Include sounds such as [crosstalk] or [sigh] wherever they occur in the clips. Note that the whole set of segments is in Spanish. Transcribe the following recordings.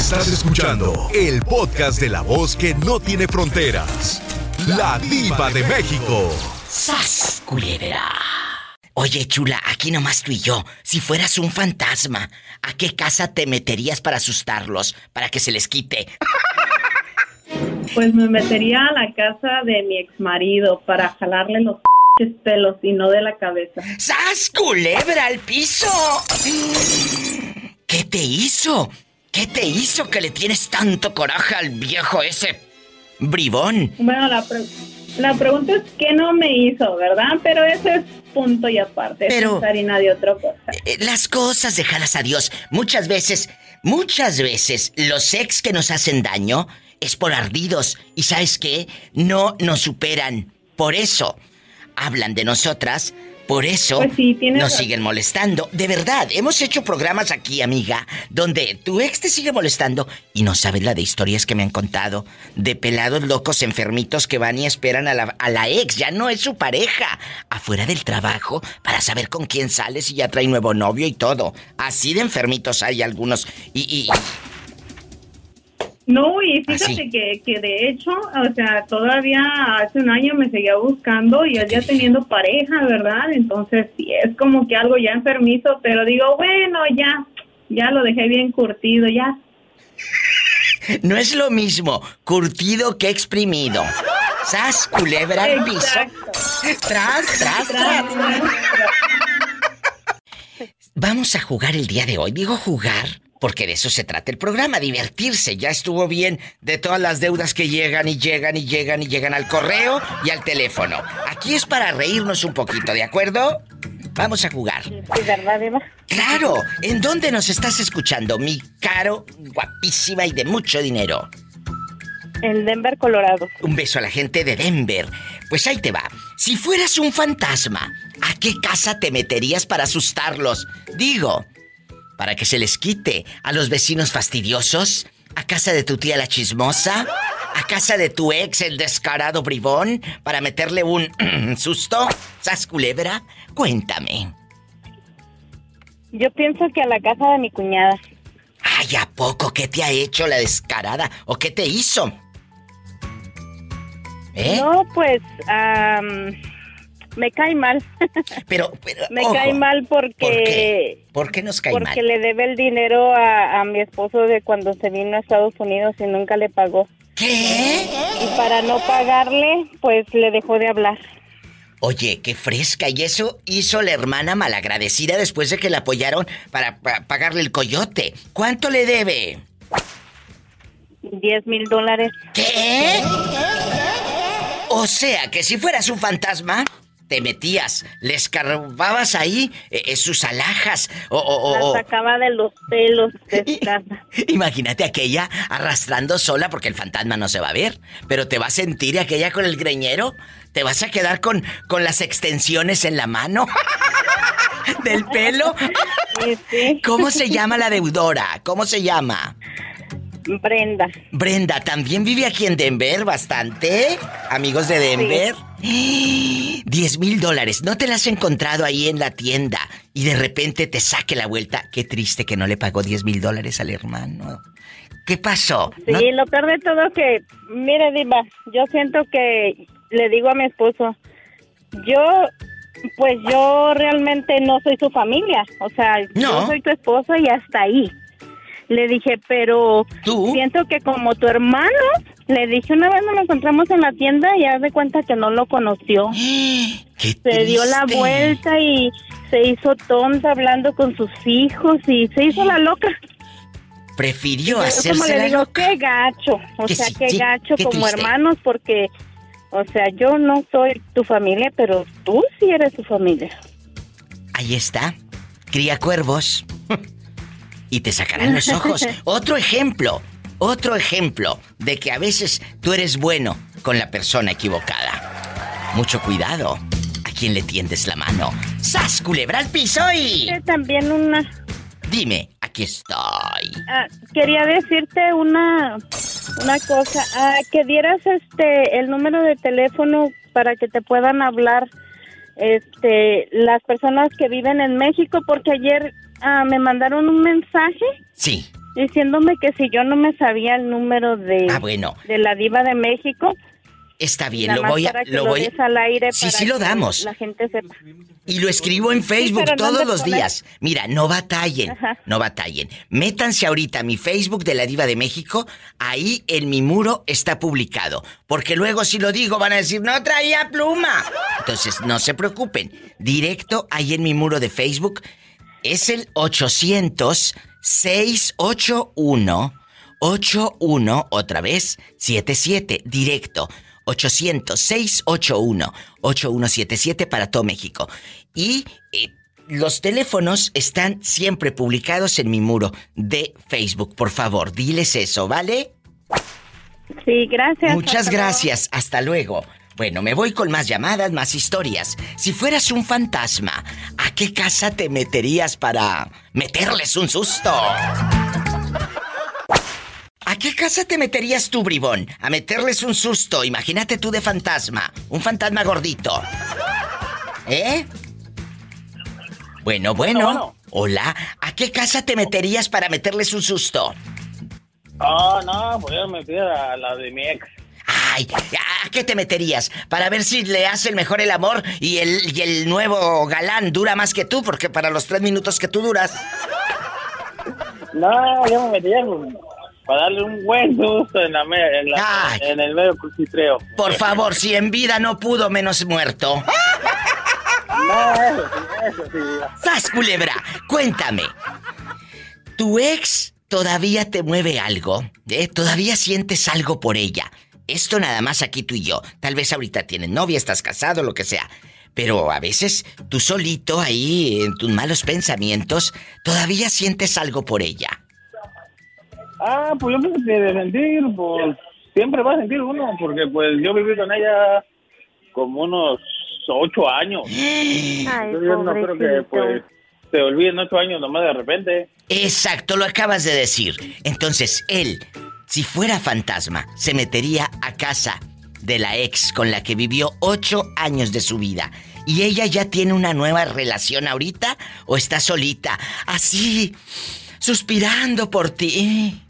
Estás escuchando el podcast de la voz que no tiene fronteras. La diva de México. ¡Sas, culebra! Oye, chula, aquí nomás tú y yo. Si fueras un fantasma, ¿a qué casa te meterías para asustarlos? Para que se les quite. Pues me metería a la casa de mi ex marido para jalarle los pelos y no de la cabeza. ¡Sas, culebra al piso! ¿Qué te hizo? ¿Qué te hizo que le tienes tanto coraje al viejo ese bribón? Bueno, la, la pregunta es qué no me hizo, ¿verdad? Pero ese es punto y aparte. Pero, es harina de otra cosa. Eh, las cosas dejadas a Dios. Muchas veces, muchas veces, los ex que nos hacen daño es por ardidos. Y ¿sabes qué? No nos superan. Por eso hablan de nosotras por eso pues nos siguen molestando. De verdad, hemos hecho programas aquí, amiga, donde tu ex te sigue molestando y no sabes la de historias que me han contado. De pelados locos enfermitos que van y esperan a la, a la ex, ya no es su pareja, afuera del trabajo para saber con quién sales y ya trae nuevo novio y todo. Así de enfermitos hay algunos. y, y no, y fíjate que, que de hecho, o sea, todavía hace un año me seguía buscando y él ya teniendo pareja, ¿verdad? Entonces, sí, es como que algo ya enfermizo, pero digo, bueno, ya, ya lo dejé bien curtido, ya. [laughs] No es lo mismo curtido que exprimido. ¡Sas, culebra al piso! ¡Tras, tras, tras! [laughs] Vamos a jugar el día de hoy. Digo jugar porque de eso se trata el programa, divertirse. Ya estuvo bien de todas las deudas que llegan y llegan y llegan y llegan al correo y al teléfono. Aquí es para reírnos un poquito, ¿de acuerdo? Vamos a jugar. verdad, Eva? Claro. ¿En dónde nos estás escuchando, mi caro, guapísima y de mucho dinero? En Denver, Colorado. Un beso a la gente de Denver. Pues ahí te va. Si fueras un fantasma, ¿a qué casa te meterías para asustarlos? Digo, para que se les quite a los vecinos fastidiosos, a casa de tu tía la chismosa, a casa de tu ex el descarado bribón, para meterle un [clears throat] susto, ¿sas culebra? Cuéntame. Yo pienso que a la casa de mi cuñada. Ay, ¿a poco qué te ha hecho la descarada? ¿O qué te hizo? ¿Eh? No, pues, me cae mal. Pero, me cae mal porque... ¿Por qué? nos cae mal? Porque le debe el dinero a, mi esposo de cuando se vino a Estados Unidos y nunca le pagó. ¿Qué? Y para no pagarle, pues le dejó de hablar. Oye, qué fresca. Y eso hizo la hermana malagradecida después de que la apoyaron para, para pagarle el coyote. ¿Cuánto le debe? Diez mil dólares. ¿Qué? O sea, que si fueras un fantasma, te metías, le escarbabas ahí eh, sus alhajas o, o, sacaba de los pelos de. [laughs] Imagínate aquella arrastrando sola porque el fantasma no se va a ver, pero te va a sentir aquella con el greñero, te vas a quedar con, con las extensiones en la mano [laughs] del pelo. ¿Cómo se llama la deudora? ¿Cómo se llama? Brenda. Brenda, ¿también vive aquí en Denver bastante? Amigos de Denver. 10 mil dólares. ¿No te la has encontrado ahí en la tienda y de repente te saque la vuelta? Qué triste que no le pagó 10 mil dólares al hermano. ¿Qué pasó? Sí, lo peor de todo que, mire, Diva, yo siento que le digo a mi esposo, yo, pues yo realmente no soy su familia. O sea, yo soy tu esposo y hasta ahí. Le dije, pero siento que como tu hermano, le dije una vez nos encontramos en la tienda y haz de cuenta que no lo conoció. [gasps] se dio la vuelta y se hizo tonta hablando con sus hijos y se hizo la loca. Prefirió hacerse como le digo, qué gacho, o sea, qué gacho como hermanos porque, o sea, yo no soy tu familia, pero tú sí eres tu familia. Ahí está, cría cuervos. Y te sacarán los ojos. [laughs] Otro ejemplo, otro ejemplo de que a veces tú eres bueno con la persona equivocada. Mucho cuidado. ¿A quién le tiendes la mano? ¡Sas, culebra al piso y... También una... Dime, aquí estoy. Ah, quería decirte una, una cosa. Ah, que dieras este el número de teléfono para que te puedan hablar este las personas que viven en México porque ayer Ah, me mandaron un mensaje. Sí. diciéndome que si yo no me sabía el número de, ah, bueno. de la diva de México, Está bien, lo voy a. Lo voy al aire sí, sí, lo damos. La gente sepa. Y lo escribo en Facebook todos los días. Mira, no batallen, no batallen. Métanse ahorita a mi Facebook de la Diva de México. Ahí en mi muro está publicado. Porque luego, si lo digo, van a decir, no traía pluma. Entonces, no se preocupen. Directo ahí en mi muro de Facebook. Es el 800 681 81 otra vez 77 directo 800-681-8177 para todo México. Y eh, los teléfonos están siempre publicados en mi muro de Facebook. Por favor, diles eso, ¿vale? Sí, gracias. Muchas gracias. Hasta luego. Bueno, me voy con más llamadas, más historias. Si fueras un fantasma, ¿a qué casa te meterías para meterles un susto? ¿A qué casa te meterías tú, bribón? A meterles un susto. Imagínate tú de fantasma. Un fantasma gordito. ¿Eh? Bueno, bueno. Hola. ¿A qué casa te meterías para meterles un susto? Ah, no, voy a meter a la de mi ex. Ay, ¿a qué te meterías? Para ver si le hace el mejor el amor y el, y el nuevo galán dura más que tú, porque para los tres minutos que tú duras. No, yo me metería para darle un buen susto en, la, en, el medio crucitreo. Por favor, si en vida no pudo, menos muerto. No, eso sí, ¡Sas, culebra! Cuéntame. ¿Tu ex todavía te mueve algo? ¿Eh? ¿Todavía sientes algo por ella? Esto nada más aquí tú y yo. Tal vez ahorita tienes novia, estás casado, lo que sea. Pero a veces tú solito ahí, en tus malos pensamientos, todavía sientes algo por ella. Ah, pues yo pienso que de sentir, pues siempre va a sentir uno, porque pues yo viví con ella como unos ocho años. [gasps] Ay, yo no creo que pues se olviden ocho años nomás de repente. Exacto, lo acabas de decir. Entonces, él, si fuera fantasma, se metería a casa de la ex con la que vivió ocho años de su vida. ¿Y ella ya tiene una nueva relación ahorita o está solita? Así, suspirando por ti.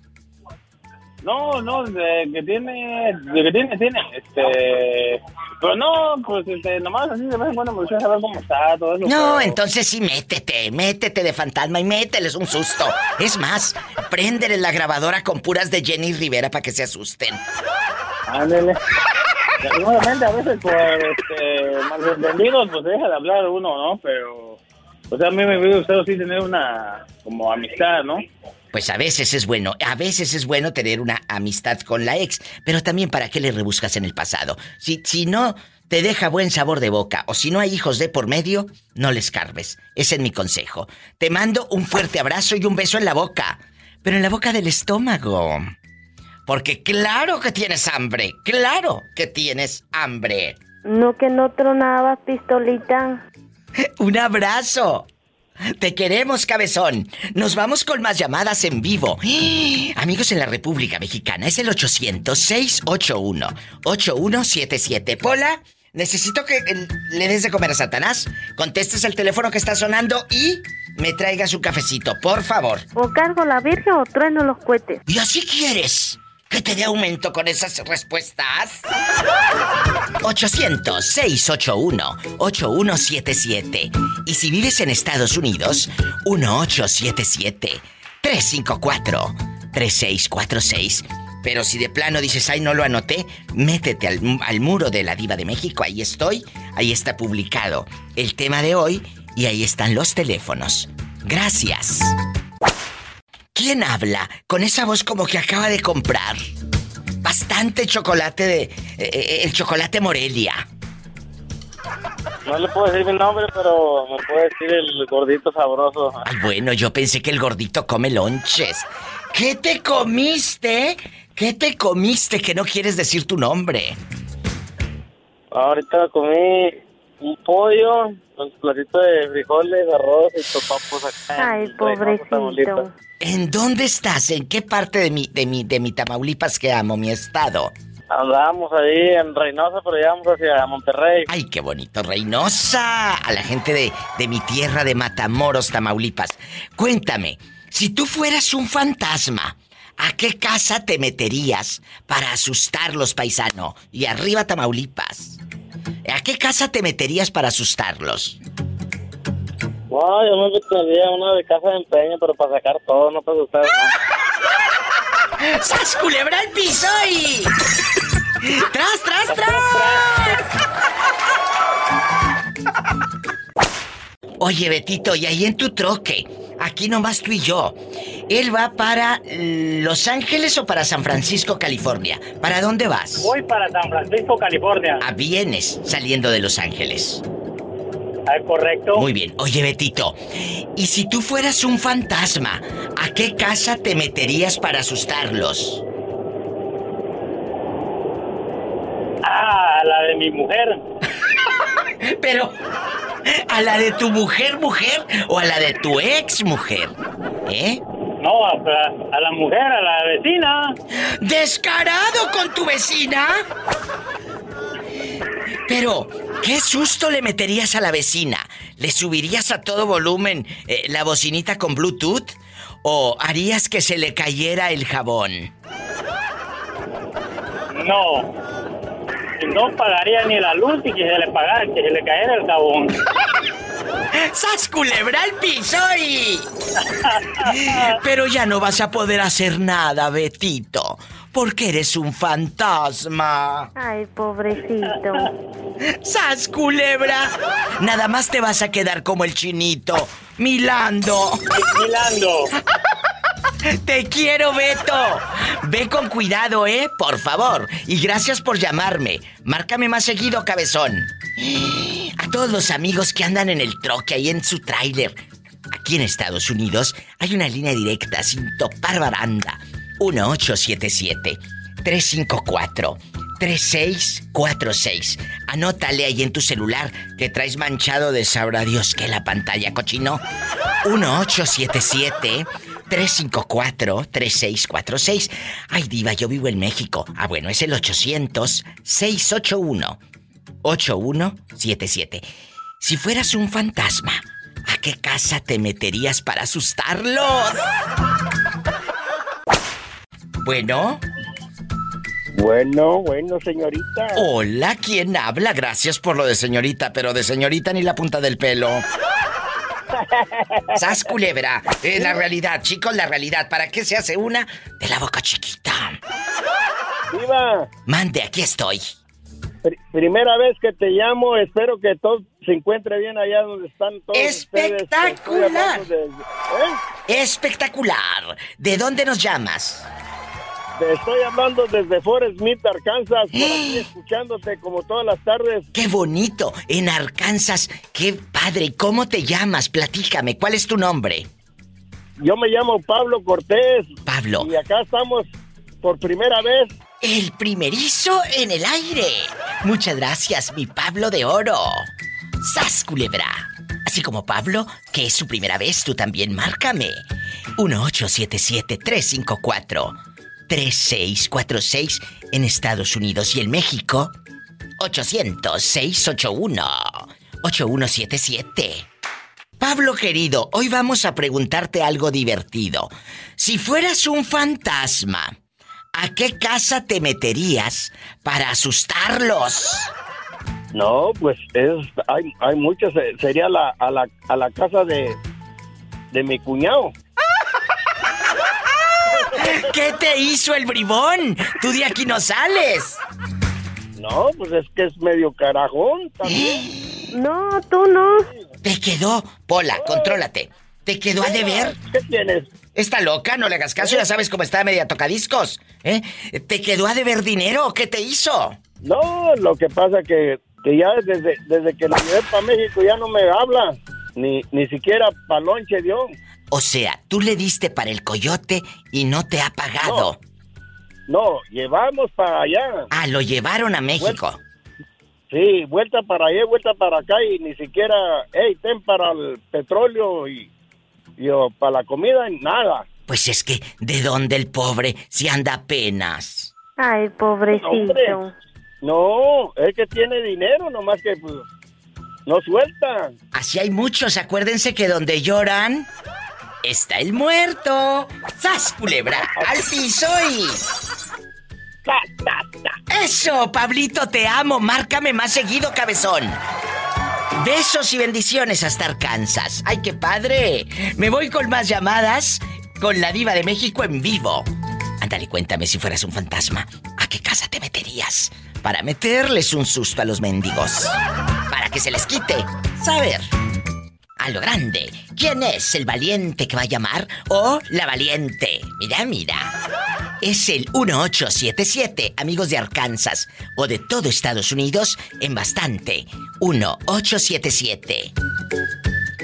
No, no, de que tiene, de que tiene, tiene, este, pero no, pues este, nomás así de vez en cuando me gusta saber cómo está todo eso. No, entonces sí métete, métete de fantasma y mételes un susto. Es más, préndele la grabadora con puras de Jenny Rivera para que se asusten. Ándele. Seguramente a veces por este, malentendidos pues deja de hablar uno, ¿no? Pero, o sea, a mí me hubiera gustado sí tener una, como amistad, ¿no? Pues a veces es bueno, a veces es bueno tener una amistad con la ex, pero también para qué le rebuscas en el pasado. Si, si no te deja buen sabor de boca o si no hay hijos de por medio, no les carves. Ese es mi consejo. Te mando un fuerte abrazo y un beso en la boca, pero en la boca del estómago. Porque claro que tienes hambre, claro que tienes hambre. No que no tronaba, pistolita. [laughs] un abrazo. Te queremos, cabezón. Nos vamos con más llamadas en vivo. [gasps] Amigos en la República Mexicana, es el 800-681-8177. Pola, necesito que le des de comer a Satanás. Contestes el teléfono que está sonando y me traiga su cafecito, por favor. O cargo la virgen o trueno los cohetes. ¿Y así quieres? ¿Que te dé aumento con esas respuestas? 800-681-8177. Y si vives en Estados Unidos, 1877-354-3646. Pero si de plano dices, ay, no lo anoté, métete al, al, muro de la Diva de México. Ahí estoy. Ahí está publicado el tema de hoy y ahí están los teléfonos. Gracias. ¿Quién habla con esa voz como que acaba de comprar? Bastante chocolate de... Eh, eh, el chocolate Morelia. No le puedo decir mi nombre, pero me puede decir el gordito sabroso. Ay, bueno, yo pensé que el gordito come lonches. ¿Qué te comiste? ¿Qué te comiste que no quieres decir tu nombre? Ahorita comí un pollo con platito de frijoles, arroz y topapos acá. Ay, pobrecito. ¿En dónde estás? ¿En qué parte de mi, de mi, de mi Tamaulipas que amo, mi estado? Andamos ahí en Reynosa, pero llegamos hacia Monterrey. ¡Ay, qué bonito, Reynosa! A la gente de, de mi tierra de Matamoros, Tamaulipas. Cuéntame, Si tú fueras un fantasma, ¿a qué casa te meterías para asustarlos, paisano? Y arriba Tamaulipas. ¿A qué casa te meterías para asustarlos? Wow, yo me metería una de casa de empeño, pero para sacar todo, no para asustar. [laughs] ¡Sas culebra el piso y... [laughs] ¡Tras, tras, tras! Oye, Betito, y ahí en tu troque, aquí nomás tú y yo. ¿Él va para Los Ángeles o para San Francisco, California? ¿Para dónde vas? Voy para San Francisco, California. Ah, vienes saliendo de Los Ángeles. Ah, correcto. Muy bien. Oye, Betito, ¿y si tú fueras un fantasma, a qué casa te meterías para asustarlos? Ah, la de mi mujer. [laughs] Pero, ¿a la de tu mujer, mujer o a la de tu ex mujer? ¿Eh? No, a, a, la mujer, a la vecina. ¿Descarado con tu vecina? Pero, ¿qué susto le meterías a la vecina? ¿Le subirías a todo volumen eh, la bocinita con Bluetooth? ¿O harías que se le cayera el jabón? No, no pagaría ni la luz y que se le pagara, que se le cayera el jabón. [laughs] ¡Sas culebra al piso y... [laughs] Pero ya no vas a poder hacer nada, Betito, porque eres un fantasma. Ay, pobrecito. [laughs] ¡Sas culebra! Nada más te vas a quedar como el chinito, milando. Milando. Te quiero, Beto. Ve con cuidado, ¿eh? Por favor. Y gracias por llamarme. Márcame más seguido, cabezón. A todos los amigos que andan en el troque ahí en su tráiler. Aquí en Estados Unidos hay una línea directa sin topar baranda. 1877 354 3646. Anótale ahí en tu celular que traes manchado de sabrá Dios que la pantalla cochino. 1877 354-3646. Ay, diva, yo vivo en México. Ah, bueno, es el 800-681-8177. Si fueras un fantasma, ¿a qué casa te meterías para asustarlos? Bueno. Bueno, bueno, señorita. Hola, ¿quién habla? Gracias por lo de señorita, pero de señorita ni la punta del pelo. Sas culebra. La realidad, chicos, la realidad. ¿Para qué se hace una de la boca chiquita? Viva. Mande, aquí estoy. primera vez que te llamo, espero que todo se encuentre bien allá donde están todos. Espectacular. ¿eh? Espectacular. ¿De dónde nos llamas? Estoy hablando desde Forest Smith, Arkansas, por aquí [gasps] escuchándote como todas las tardes. ¡Qué bonito! En Arkansas, qué padre. ¿Cómo te llamas? Platícame, ¿cuál es tu nombre? Yo me llamo Pablo Cortés. Pablo. Y acá estamos por primera vez. El primerizo en el aire. Muchas gracias, mi Pablo de Oro. ¡Sas, culebra! Así como Pablo, que es su primera vez, tú también márcame. 1877 354 3646 en Estados Unidos y en México 800-681-8177. Pablo querido, hoy vamos a preguntarte algo divertido. Si fueras un fantasma, ¿a qué casa te meterías para asustarlos? No, pues es, hay, hay muchas. Eh, sería la, a, la, a la casa de, de mi cuñado. ¿Qué te hizo el bribón? Tú de aquí no sales. No, pues es que es medio carajón también. No, tú no. Te quedó, Pola, contrólate. ¿Te quedó a deber? ¿Qué tienes? Está loca, no le hagas caso, ya sabes cómo está media tocadiscos. ¿Eh? ¿Te quedó a deber dinero? ¿Qué te hizo? No, lo que pasa que, que ya desde, desde que lo llevé para México ya no me habla. Ni, ni siquiera palonche dio. O sea, tú le diste para el coyote y no te ha pagado. No, llevamos para allá. Ah, lo llevaron a México. sí, vuelta para allá, vuelta para acá y ni siquiera, hey, ten para el petróleo y, para la comida, nada. Pues es que, ¿de dónde el pobre si anda apenas? Ay, pobrecito. No, es que tiene dinero, nomás que pues, no suelta. Así hay muchos, acuérdense que donde lloran, está el muerto. ¡Sas, culebra! ¡Al piso y... Eso, Pablito, te amo. Márcame más seguido, cabezón. Besos y bendiciones hasta Arkansas. ¡Ay, qué padre! Me voy con más llamadas con la diva de México en vivo. Ándale, cuéntame si fueras un fantasma. ¿A qué casa te meterías? Para meterles un susto a los mendigos. Para que se les quite. Saber. A lo grande. ¿Quién es el valiente que va a llamar? O la valiente. Mira, mira. Es el 1877, amigos de Arkansas o de todo Estados Unidos, en bastante. 1877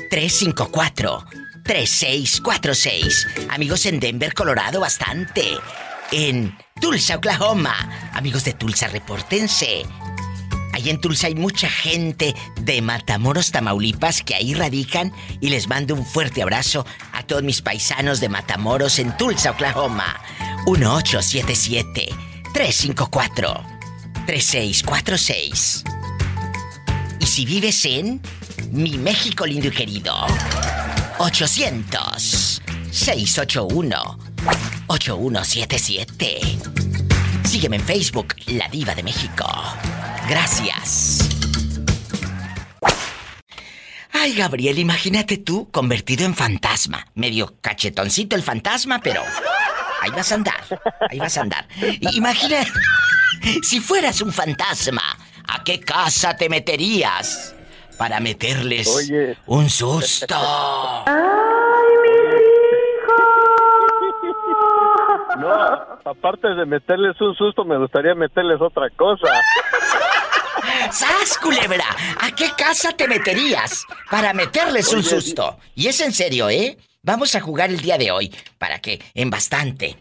354 3646. Amigos en Denver, Colorado, bastante. En Tulsa, Oklahoma. Amigos de Tulsa, repórtense. Ahí en Tulsa hay mucha gente de Matamoros, Tamaulipas, que ahí radican y les mando un fuerte abrazo a todos mis paisanos de Matamoros en Tulsa, Oklahoma. 1877-354-3646. Y si vives en mi México lindo y querido, 800-681-8177. Sígueme en Facebook, La Diva de México. Gracias. Ay, Gabriel, imagínate tú convertido en fantasma. Medio cachetoncito el fantasma, pero ahí vas a andar. Ahí vas a andar. Imagina si fueras un fantasma, ¿a qué casa te meterías? Para meterles un susto. ¡Ay, No, aparte de meterles un susto, me gustaría meterles otra cosa. ¡Sas, culebra! ¿A qué casa te meterías para meterles un susto? Y es en serio, ¿eh? Vamos a jugar el día de hoy, para que en bastante.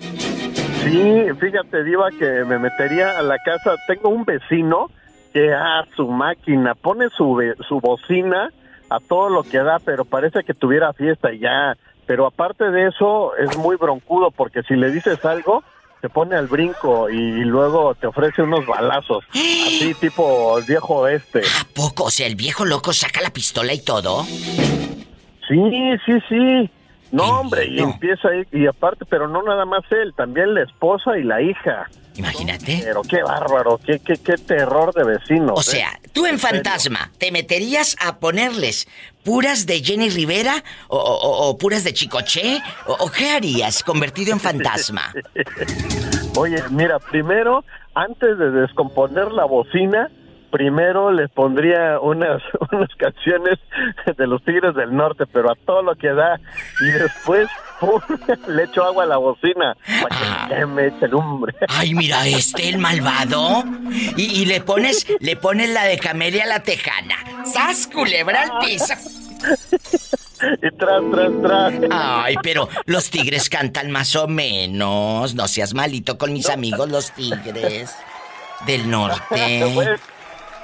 Sí, fíjate, Diva, que me metería a la casa. Tengo un vecino que a su máquina pone su, su bocina a todo lo que da, pero parece que tuviera fiesta y ya. Pero aparte de eso, es muy broncudo porque si le dices algo, te pone al brinco y luego te ofrece unos balazos. [gasps] Así tipo el viejo este. ¿A poco? O sea, el viejo loco saca la pistola y todo. Sí, sí, sí. No, hombre, y empieza ahí, y aparte, pero no nada más él, también la esposa y la hija. Imagínate. Pero qué bárbaro, qué, qué, qué terror de vecinos. O ¿eh? sea, tú en Fantasma, ¿te meterías a ponerles puras de Jenny Rivera o, puras de Chicoche? O, qué harías convertido en fantasma? [laughs] Oye, mira, primero, antes de descomponer la bocina, primero les pondría unas, [laughs] unas canciones de los Tigres del Norte, pero a todo lo que da. Y después [laughs] le echo agua a la bocina para que ah. me eche lumbre. Ay, mira este, el malvado. Y, le pones, le pones la de Camelia la Tejana. ¡Sas, culebra al piso! Y tras, tras, tras. Ay, pero los tigres cantan más o menos. No seas malito con mis amigos los tigres del norte. [laughs]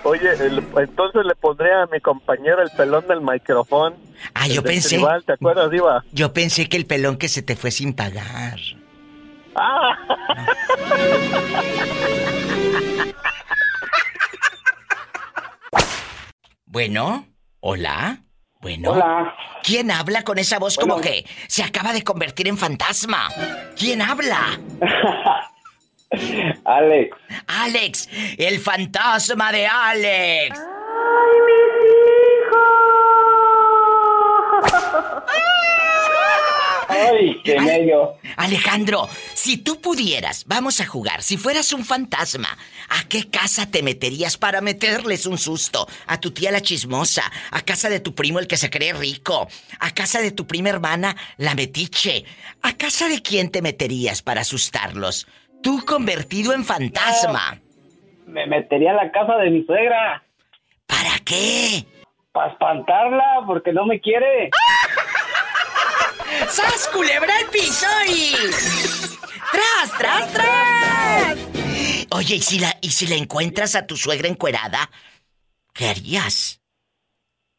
Oye, entonces le pondré a mi compañero el pelón del micrófono. Ah, yo pensé. ¿Te acuerdas, Diva? Yo pensé que el pelón que se te fue sin pagar. Ah. bueno, hola. Bueno. Hola. ¿Quién habla con esa voz como que se acaba de convertir en fantasma? ¿Quién habla? [laughs] [laughs] Alex. Alex, el fantasma de Alex. ¡Ay, mis hijos! ¡Ay, qué medio! Alejandro, si tú pudieras, vamos a jugar, si fueras un fantasma, ¿a qué casa te meterías para meterles un susto? ¿A tu tía la chismosa? ¿A casa de tu primo el que se cree rico? ¿A casa de tu prima hermana la metiche? ¿A casa de quién te meterías para asustarlos? Tú convertido en fantasma. Me metería en la casa de mi suegra. ¿Para qué? Para espantarla, porque no me quiere. [laughs] ¡Sas, culebra el piso y... ¡Tras, tras, tras! Oye, ¿y si, la, ¿y si la encuentras a tu suegra encuerada? ¿Qué harías?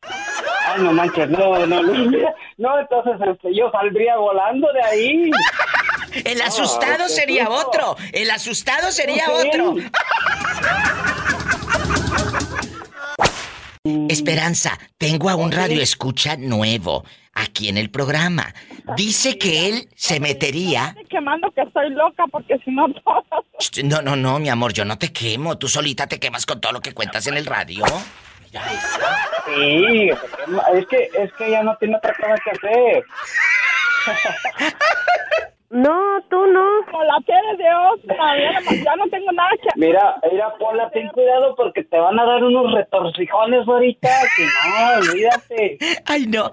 Ay, no manches, no, no, no. No, entonces este, yo saldría volando de ahí. [laughs] El asustado sería otro. El asustado sería otro. Esperanza, tengo a un radio escucha nuevo. aquí en el programa. Dice que él se metería. quemando que estoy loca porque si no No, no, no, mi amor, yo no te quemo. Tú solita te quemas con todo lo que cuentas en el radio. Sí, es que, es que ella no tiene otra cosa que hacer. [laughs] No, tú no. Con la tienes de otra, ya no tengo nada que Mira, mira, Pola, ten cuidado porque te van a dar unos retorcijones ahorita, que no, olvídate. Ay, no.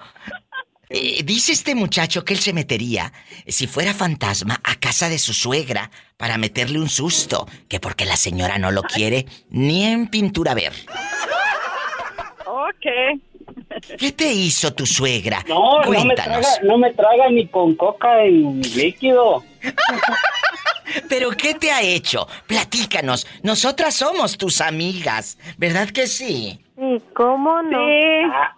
Eh, dice este muchacho que él se metería, si fuera fantasma, a casa de su suegra para meterle un susto, que porque la señora no lo quiere ni en pintura ver. Ok. ¿Qué te hizo tu suegra? No, no me, traga, no me traga ni con coca en líquido. [laughs] ¿Pero qué te ha hecho? Platícanos. Nosotras somos tus amigas, ¿verdad que sí? ¿Y cómo no? Ah.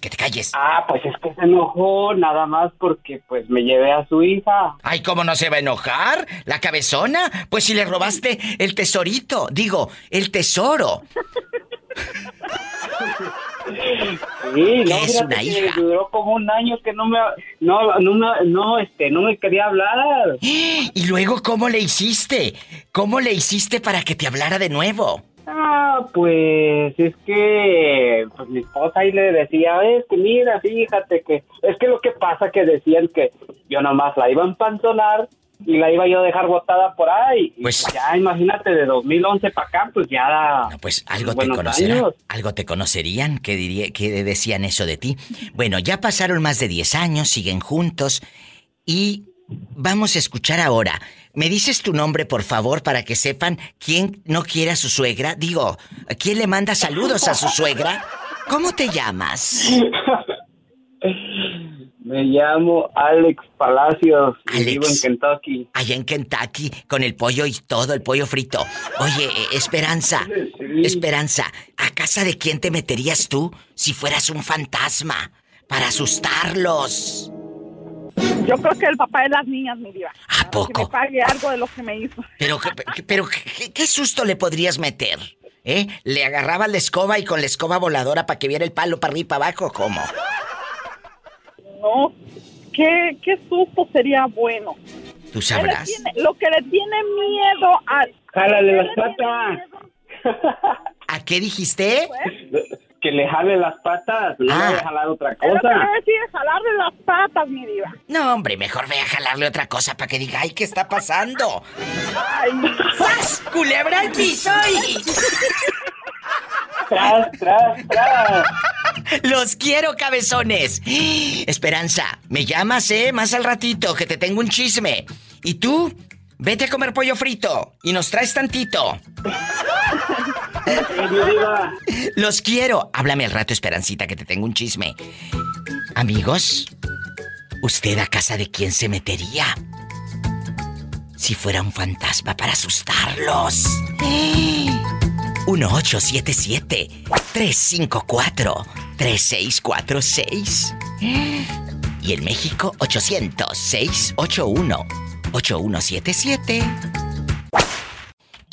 que te calles. Ah, pues es que se enojó nada más porque pues me llevé a su hija. Ay, ¿cómo no se va a enojar? ¿La cabezona? Pues si le robaste el tesorito, digo, el tesoro. [laughs] Sí, no, es una hija? Duró como un año que no me, no, no, no, este, no me quería hablar. [gasps] ¿Y luego cómo le hiciste? ¿Cómo le hiciste para que te hablara de nuevo? Ah, pues es que pues mi esposa ahí le decía, es que mira, fíjate que es que lo que pasa que decían que yo nomás la iba a empanzonar y la iba yo a dejar botada por ahí. Pues ya imagínate de 2011 para acá, pues ya pues algo te conocerán, algo te conocerían que diría que decían eso de ti. Bueno, ya pasaron más de 10 años, siguen juntos y vamos a escuchar ahora. ¿Me dices tu nombre, por favor, para que sepan quién no quiere a su suegra? Digo, ¿quién le manda saludos a su suegra? ¿Cómo te llamas? [laughs] Me llamo Alex Palacios y vivo en Kentucky. Allá en Kentucky, con el pollo y todo, el pollo frito. Oye, eh, Esperanza, Esperanza, ¿a casa de quién te meterías tú si fueras un fantasma? Para asustarlos. Yo creo que el papá de las niñas, mi diva. ¿A poco? Que me pague algo de lo que me hizo. Pero, pero ¿qué, qué susto le podrías meter? ¿Eh? ¿Le agarraba la escoba y con la escoba voladora para que viera el palo para arriba y para abajo? ¿Cómo? No. ¿Qué, qué susto sería bueno? Tú sabrás. lo que le tiene miedo a... Jálale las patas. ¿A qué dijiste? Que le jale las patas, no ah. voy a jalar otra cosa. Pero que decir jalarle las patas, mi diva. No, hombre, mejor ve a jalarle otra cosa para que diga, ay, ¿qué está pasando? Ay, ¡Sas! ¡Culebra al piso ¡Tras, tras, tras! Los quiero, cabezones. Esperanza, me llamas, ¿eh? Más al ratito, que te tengo un chisme. ¿Y tú? Vete a comer pollo frito y nos traes tantito. Los quiero. Háblame al rato, Esperancita, que te tengo un chisme. Amigos, ¿usted a casa de quién se metería? Si fuera un fantasma para asustarlos. 1877-354-3646. Y en México, 800-681-8177.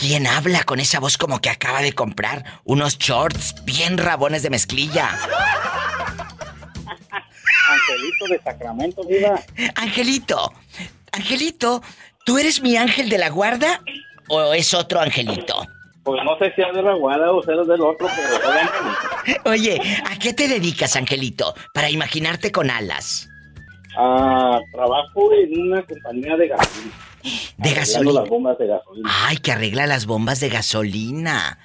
¿Quién habla con esa voz como que acaba de comprar unos shorts bien rabones de mezclilla? Angelito de Sacramento, viva. Angelito, Angelito, ¿tú eres mi ángel de la guarda o es otro angelito? Pues no sé si es de la guarda o sea del otro, pero. [laughs] Oye, ¿a qué te dedicas, Angelito? Para imaginarte con alas. Ah, trabajo en una compañía de gasolina. De gasolina. las bombas de gasolina. Ay, que arregla las bombas de gasolina.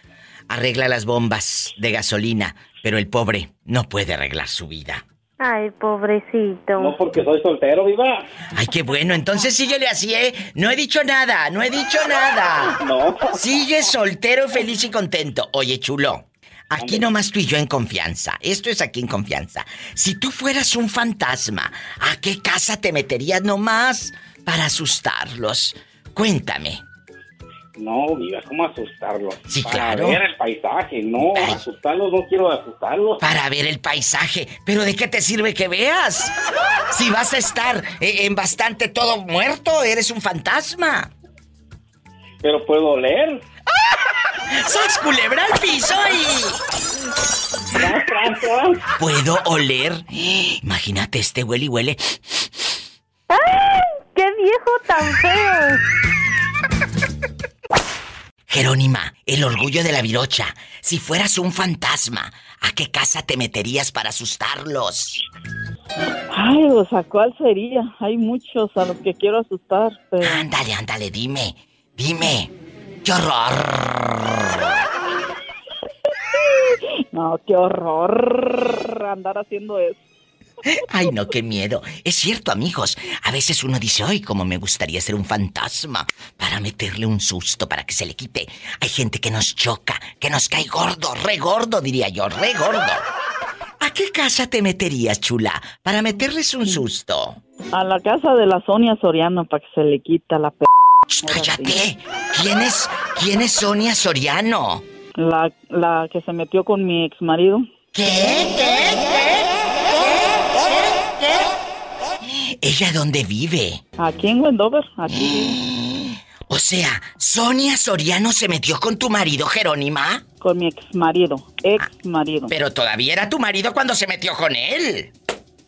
Arregla las bombas de gasolina, pero el pobre no puede arreglar su vida. Ay, pobrecito. No porque soy soltero, viva. Ay, qué bueno. Entonces síguele así, ¿eh? No he dicho nada, no he dicho nada. [laughs] No. Sigue soltero, feliz y contento. Oye, chulo. Aquí nomás tú y yo en confianza. Esto es aquí en confianza. Si tú fueras un fantasma, ¿a qué casa te meterías nomás para asustarlos? Cuéntame. No, mira, ¿cómo asustarlos? Sí, Para claro. ver el paisaje, no, asustarlos, no quiero asustarlos. Para ver el paisaje. ¿Pero de qué te sirve que veas? Si vas a estar eh, en bastante todo muerto, eres un fantasma. Pero puedo leer. [laughs] ¡Sas culebra al piso y... Puedo oler. Imagínate, este huele y huele. ¡Ay! ¡Qué viejo tan feo! Jerónima, el orgullo de la virocha. Si fueras un fantasma, ¿a qué casa te meterías para asustarlos? Ay, o sea, ¿cuál sería? Hay muchos a los que quiero asustar. Ándale, ándale, dime. Dime. ¡Qué horror! No, qué horror andar haciendo eso. Ay, no, qué miedo. Es cierto, amigos. A veces uno dice, ay, cómo me gustaría ser un fantasma para meterle un susto, para que se le quite. Hay gente que nos choca, que nos cae gordo, re gordo, diría yo, re gordo. ¿A qué casa te meterías, chula, para meterles un susto? A la casa de la Sonia Soriano, para que se le quita la. ¡Cállate! ¿Quién es, quién es Sonia Soriano? La, la que se metió con mi ex marido. ¿Qué? ¿Qué? ¿Qué? ¿Ella dónde vive? Aquí en Wendover, aquí. [gasps] O sea, ¿Sonia Soriano se metió con tu marido, Jerónima? Con mi ex marido, ex marido. Pero todavía era tu marido cuando se metió con él.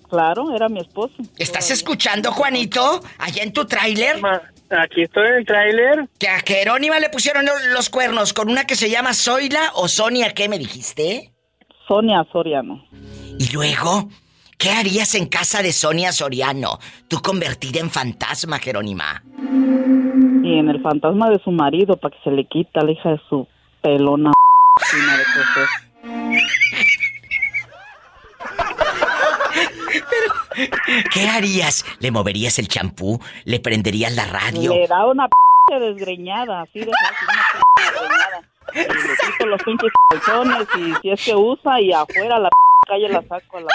Claro, era mi esposo. ¿Estás escuchando, Juanito? Allá en tu tráiler. Aquí estoy en el tráiler. Que a Jerónima le pusieron los cuernos con una que se llama Zoila o Sonia, ¿qué me dijiste? Sonia Soriano. Y luego, ¿Qué harías en casa de Sonia Soriano? Tú convertida en fantasma, Jerónima. Y en el fantasma de su marido, para que se le quita la hija de su pelona de [laughs] Pero, ¿qué harías? ¿Le moverías el champú? ¿Le prenderías la radio? Le da una p desgreñada, así de fácil, una desgreñada. Y le quito los pinches y si es que usa y afuera la p calle la saco a la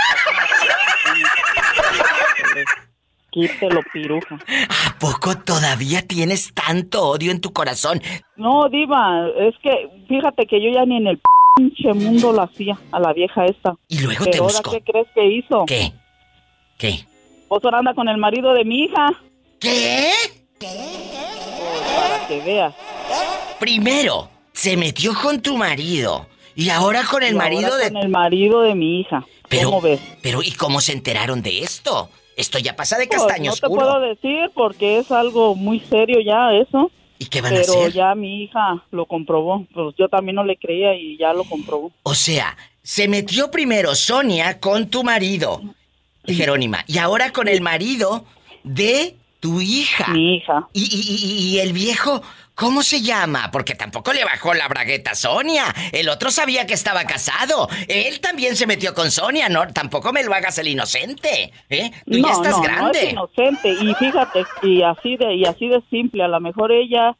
Quítelo, piruja. ¿A poco todavía tienes tanto odio en tu corazón? No, Diva, es que fíjate que yo ya ni en el pinche mundo la hacía a la vieja esta. Y luego te busco. ¿Qué crees que hizo? ¿Qué? ¿Qué? Pues ahora anda con el marido de mi hija. ¿Qué? Pues para que veas. Primero, se metió con tu marido. Y ahora con el marido de. Con el marido de mi hija. Pero, ¿Cómo ves? Pero, ¿y cómo se enteraron de esto? Esto ya pasa de castaño pues, No te puedo decir porque es algo muy serio ya eso. ¿Y qué van pero a hacer? Pero ya mi hija lo comprobó. Pues yo también no le creía y ya lo comprobó. O sea, se metió primero Sonia con tu marido, Jerónima, y ahora con el marido de tu hija. Mi hija. Y, y, y, el viejo, ¿cómo se llama? Porque tampoco le bajó la bragueta a Sonia. El otro sabía que estaba casado. Él también se metió con Sonia, ¿no? Tampoco me lo hagas el inocente. ¿Eh? Tú no, ya estás no, grande. No es inocente. Y fíjate, y así de, y así de simple, a lo mejor ella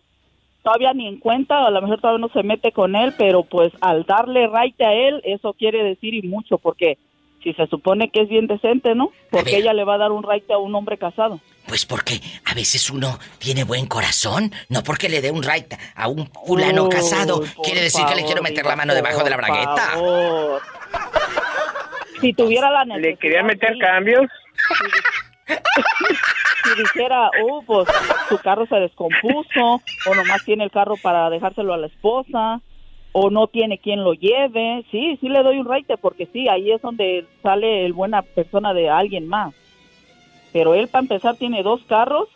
todavía ni en cuenta, a lo mejor todavía no se mete con él, pero pues al darle raite a él, eso quiere decir y mucho, porque si se supone que es bien decente, ¿no? Porque ella le va a dar un raite a un hombre casado. Pues porque a veces uno tiene buen corazón, no porque le dé un right a un fulano oh, casado, quiere decir favor, que le quiero meter la mano debajo de la bragueta. Favor. Si tuviera la necesidad. ¿Le quería meter cambios? si dijera, oh, pues su carro se descompuso, o nomás tiene el carro para dejárselo a la esposa, o no tiene quien lo lleve, sí, sí le doy un raite, porque sí, ahí es donde sale el buena persona de alguien más. Pero él, para empezar, tiene dos carros,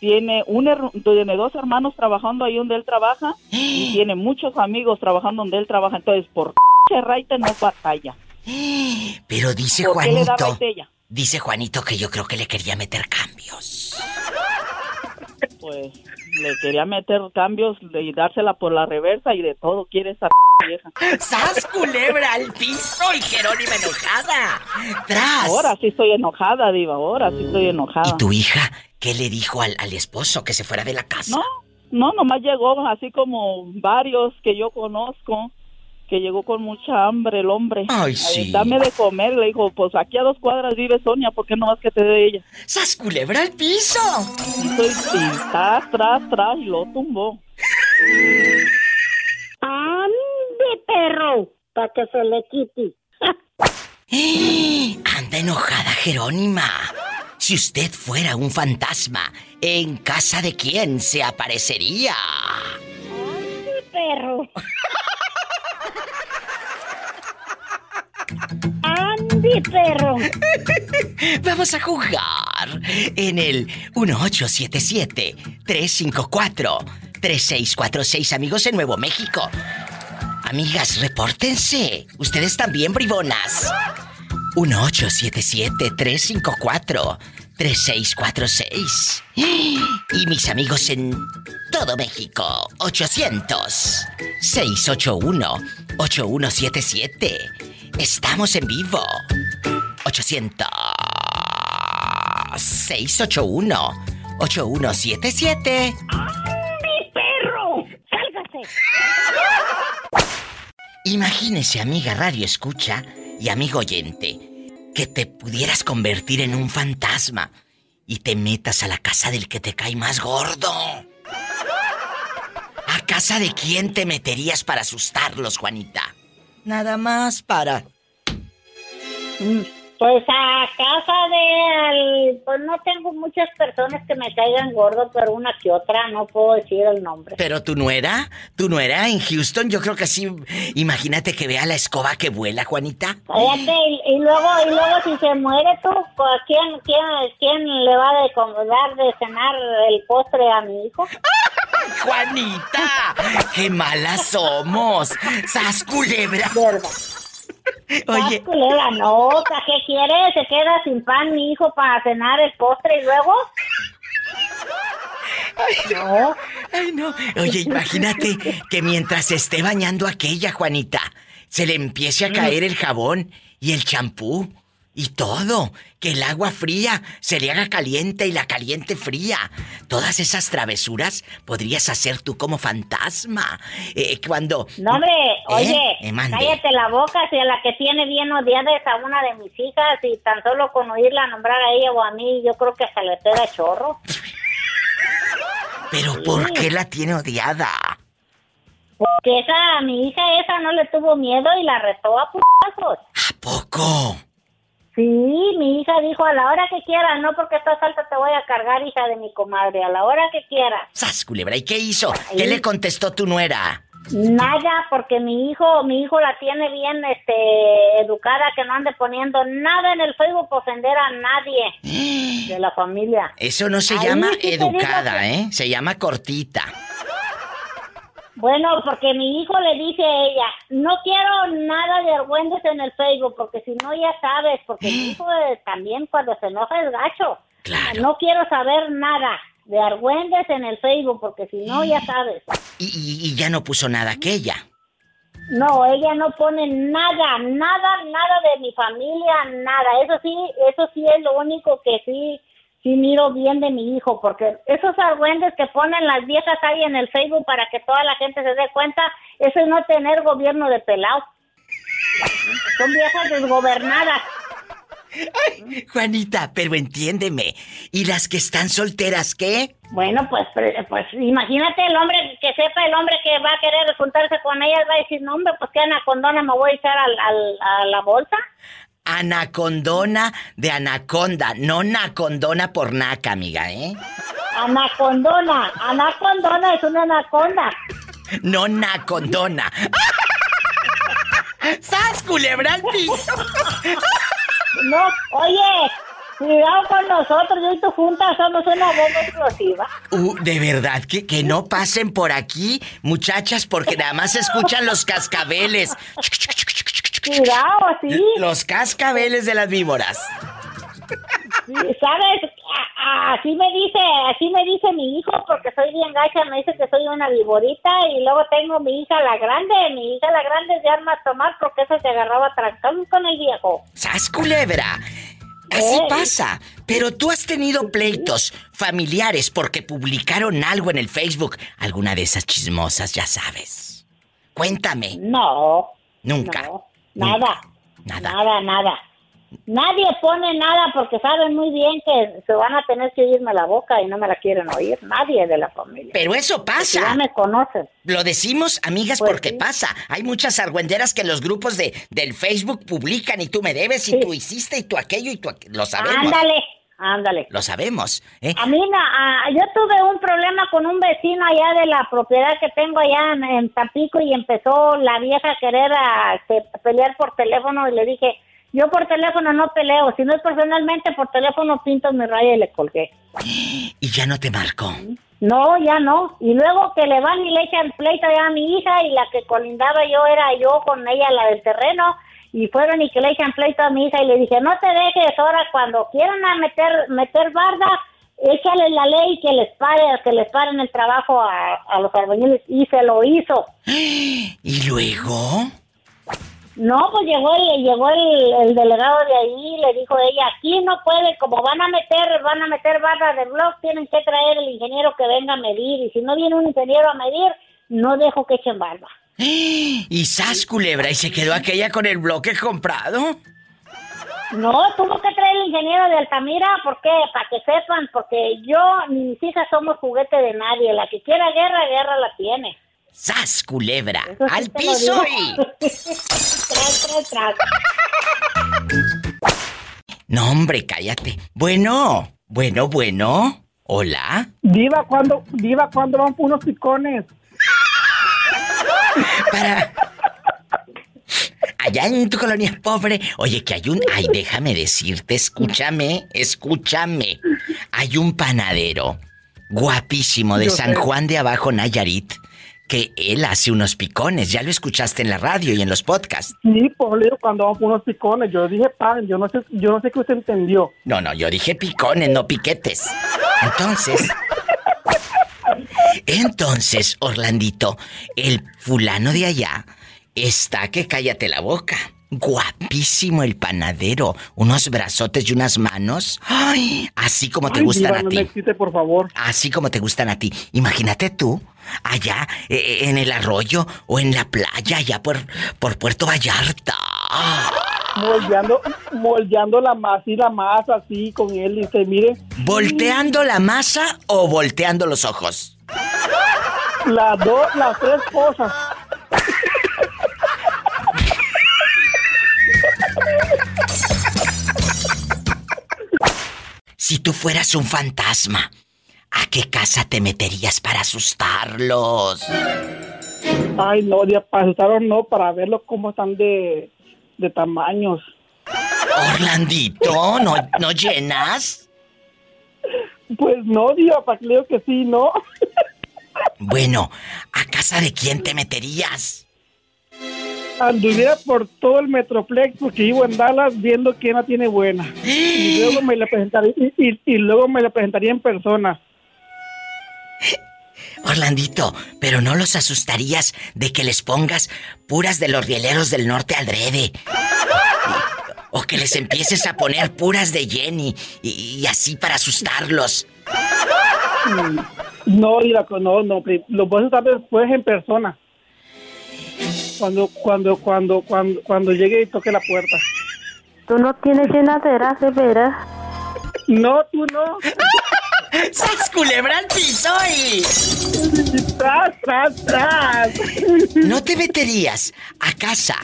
tiene, un, tiene dos hermanos trabajando ahí donde él trabaja, y [gasps] tiene muchos amigos trabajando donde él trabaja, entonces, por qué raite no batalla. [gasps] Pero dice ¿Por qué le da Juanito. Dice Juanito que yo creo que le quería meter cambios. [laughs] Pues le quería meter cambios y dársela por la reversa y de todo quiere esa vieja. ¡Sas culebra al piso y Jerónima enojada! ¡Tras! Ahora sí estoy enojada, Diva, ahora sí estoy enojada. ¿Y tu hija qué le dijo al, al esposo que se fuera de la casa? No, no, nomás llegó así como varios que yo conozco, que llegó con mucha hambre el hombre. Ay, Eh, sí. Dame de comer, le dijo, pues aquí a dos cuadras vive Sonia, ¿por qué no vas que te dé ella? ¡Sas culebra al piso! Y sí, tras, tras, tras, y lo tumbó. ¡Ande, perro! Para que se le quite. Anda enojada Jerónima. Si usted fuera un fantasma, ¿en casa de quién se aparecería? ¡Ande, perro! [laughs] ¡Andy, perro! [laughs] Vamos a jugar en el 1877-354-3646, amigos en Nuevo México. Amigas, repórtense. Ustedes también, bribonas. 1877-354-3646. Y mis amigos en todo México, 800-681-8177. Estamos en vivo. 800-681-8177. ¡Mi perro! ¡Sálgase! Imagínese, amiga radio escucha y amigo oyente, que te pudieras convertir en un fantasma y te metas a la casa del que te cae más gordo. ¿A casa de quién te meterías para asustarlos, Juanita? Nada más para... Pues a casa de... Pues no tengo muchas personas que me caigan gordo, pero una que otra, no puedo decir el nombre. Pero tu nuera, tu nuera en Houston, yo creo que sí. Imagínate que vea la escoba que vuela, Juanita. Cállate, y, y luego, y luego si se muere tú, ¿a quién, quién, quién le va a dar de cenar el postre a mi hijo? Juanita, qué malas somos. ¡Sas culebra! Oye, Más culera, no, ¿para ¿qué quiere? Se queda sin pan mi hijo para cenar el postre y luego... No. ay no. Oye, imagínate que mientras se esté bañando aquella, Juanita, se le empiece a caer el jabón y el champú y todo. Que el agua fría se le haga caliente y la caliente fría. Todas esas travesuras podrías hacer tú como fantasma. Eh, cuando... No, hombre, oye, Eh, mande. cállate la boca si a la que tiene bien odiada es a una de mis hijas y tan solo con oírla nombrar a ella o a mí, yo creo que se le pega chorro. Pero ¿por qué la tiene odiada? Porque esa, mi hija esa no le tuvo miedo y la retó a putazos. ¿A poco? Sí, mi hija dijo a la hora que quiera, no porque estás alta te voy a cargar, hija de mi comadre, a la hora que quiera. ¡Sas, culebra! ¿Y qué hizo? ¿Qué le contestó tu nuera? Nada, porque mi hijo, mi hijo la tiene bien, este, educada, que no ande poniendo nada en el Facebook para ofender a nadie [gasps] de la familia. Eso no se Ahí llama sí educada, que- ¿eh? Se llama cortita. Bueno, porque mi hijo le dice a ella, no quiero nada de argüendes en el Facebook, porque si no ya sabes, porque mi hijo eh, también cuando se enoja es gacho. Claro. No quiero saber nada de argüendes en el Facebook, porque si no ya sabes. Y, y- y ya no puso nada aquella. No, ella no pone nada, nada, nada de mi familia, nada. Eso sí, eso sí es lo único que sí, sí miro bien de mi hijo, porque esos argüendes que ponen las viejas ahí en el Facebook para que toda la gente se dé cuenta, eso es no tener gobierno de pelado. Son viejas desgobernadas. Juanita, pero entiéndeme. ¿Y las que están solteras qué? Bueno, pues, pues imagínate el hombre que sepa el hombre que va a querer juntarse con ellas, va a decir, no hombre, pues que anacondona me voy a echar al, al- a la bolsa. Anacondona de anaconda, no nacondona por naca, amiga, ¿eh? Anacondona, anacondona es una anaconda. No nacondona. ¡Sas, culebra al piso! No, oye, cuidado con nosotros, yo y tú juntas somos una bomba explosiva. Uh, de verdad, que, que no pasen por aquí, muchachas, porque nada más se escuchan los cascabeles. Cuidado, sí. Los cascabeles de las víboras. ¿Sabes? A- a- Así me dice, así me dice mi hijo, porque soy bien gacha, me dice que soy una viborita, y luego tengo mi hija la grande, mi hija la grande es de armas tomar, porque esa se agarraba trancón con el viejo. ¡Sas, culebra! Así Ey. pasa. Pero tú has tenido pleitos familiares porque publicaron algo en el Facebook. Alguna de esas chismosas, ya sabes. Cuéntame. No. Nunca. No, nada. Nada. Nada, nada. Nadie pone nada porque saben muy bien que se van a tener que oírme la boca y no me la quieren oír. Nadie de la familia. Pero eso Ya pasa. me conocen. Lo decimos, amigas, Pues porque sí. pasa. Hay muchas argüenderas que los grupos de, del Facebook publican y tú me debes y Sí. tú hiciste y tú aquello y tú aqu- Lo sabemos. Ándale, ándale. Lo sabemos. ¿eh? A mí, no- a- yo tuve un problema con un vecino allá de la propiedad que tengo allá en, en Tampico y empezó la vieja a querer a, este, pelear por teléfono y le dije, Yo por teléfono no peleo, si no es personalmente, por teléfono pinto mi raya y le colgué. [gasps] ¿Y ya no te marco? No, ya no. Y luego que le van y le echan pleito ya a mi hija y la que colindaba yo era yo con ella, la del terreno. Y fueron y que le echan pleito a mi hija y le dije, no te dejes ahora cuando quieran a meter, meter barda, échale la ley que les pare, que les paren el trabajo a, a los albañiles. Y se lo hizo. [gasps] ¿Y luego? No, pues llegó el, llegó el, delegado de ahí y le dijo ella, aquí no puede, como van a meter, van a meter barras de blog, tienen que traer el ingeniero que venga a medir, y si no viene un ingeniero a medir, no dejo que echen barba. ¿Y sas culebra? ¿Y se quedó aquella con el bloque comprado? No, tuvo que traer el ingeniero de Altamira, ¿por qué? Para que sepan, porque yo ni mis hijas somos juguete de nadie, la que quiera guerra, guerra la tiene. ¡Sas, culebra! ¡Al piso y... [laughs] tras, tras, No, hombre, cállate. Bueno, bueno, bueno. ¿Hola? Diva, ¿cuándo, Diva, ¿cuándo van por unos picones? Para... Allá en tu colonia pobre. Oye, que hay un... Ay, déjame decirte, escúchame, escúchame. Hay un panadero guapísimo de San Juan de Abajo, Nayarit que él hace unos picones. Ya lo escuchaste en la radio y en los podcasts. Sí, pues cuando vamos unos picones. Yo dije pan, yo no sé, yo no sé qué usted entendió. No, no, yo dije picones, no piquetes. Entonces. Entonces, Orlandito, el fulano de allá está que cállate la boca. Guapísimo el panadero, unos brazotes y unas manos. Ay, así como te gustan a ti. por favor. Así como te gustan a ti. Imagínate tú, allá eh, eh, en el arroyo o en la playa, allá por, por Puerto Vallarta. Moldeando, moldeando la masa y la masa así con él, y se mire. ¿Volteando la masa o volteando los ojos? Las dos, las tres cosas. Si tú fueras un fantasma, ¿a qué casa te meterías para asustarlos? Ay, no, para asustarlos no, para verlos cómo están de, de tamaños. Orlandito, ¿no, ¿no llenas? Pues no, Dios, para que sí, ¿no? [laughs] Bueno, ¿a casa de quién te meterías? anduviera por todo el Metroplex porque vivo en Dallas viendo quién la tiene buena. Y luego me la presentaría, y, luego me la presentaría en persona. Orlandito, pero no los asustarías de que les pongas puras de los rieleros del norte al drede. O que les empieces a poner puras de Jenny y, así para asustarlos. No, no, no, lo a asustar después en persona cuando, cuando, cuando, cuando, cuando llegue y toque la puerta. Tú no tienes llenadera, de veras. No, tú no. [laughs] ¡Sas culebra al piso y... ¡Tras, tras, tras! ¿No te meterías a casa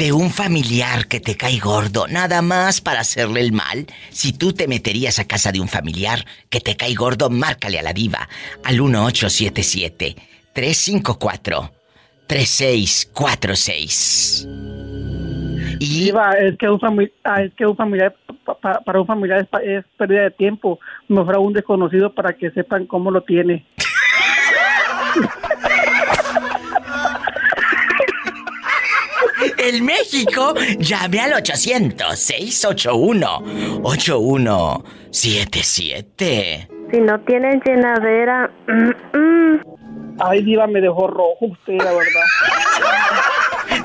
de un familiar que te cae gordo nada más para hacerle el mal? Si tú te meterías a casa de un familiar que te cae gordo, márcale a la diva al 1877 354 3646. Y es que un familiar, ah, es que un familiar para un familiar es, pérdida de tiempo, mejor a un desconocido para que sepan cómo lo tiene. [laughs] En México, llame al 800-681-8177. Si no tienen llenadera, mm, mm. Ay, diva, me dejó rojo usted, la verdad.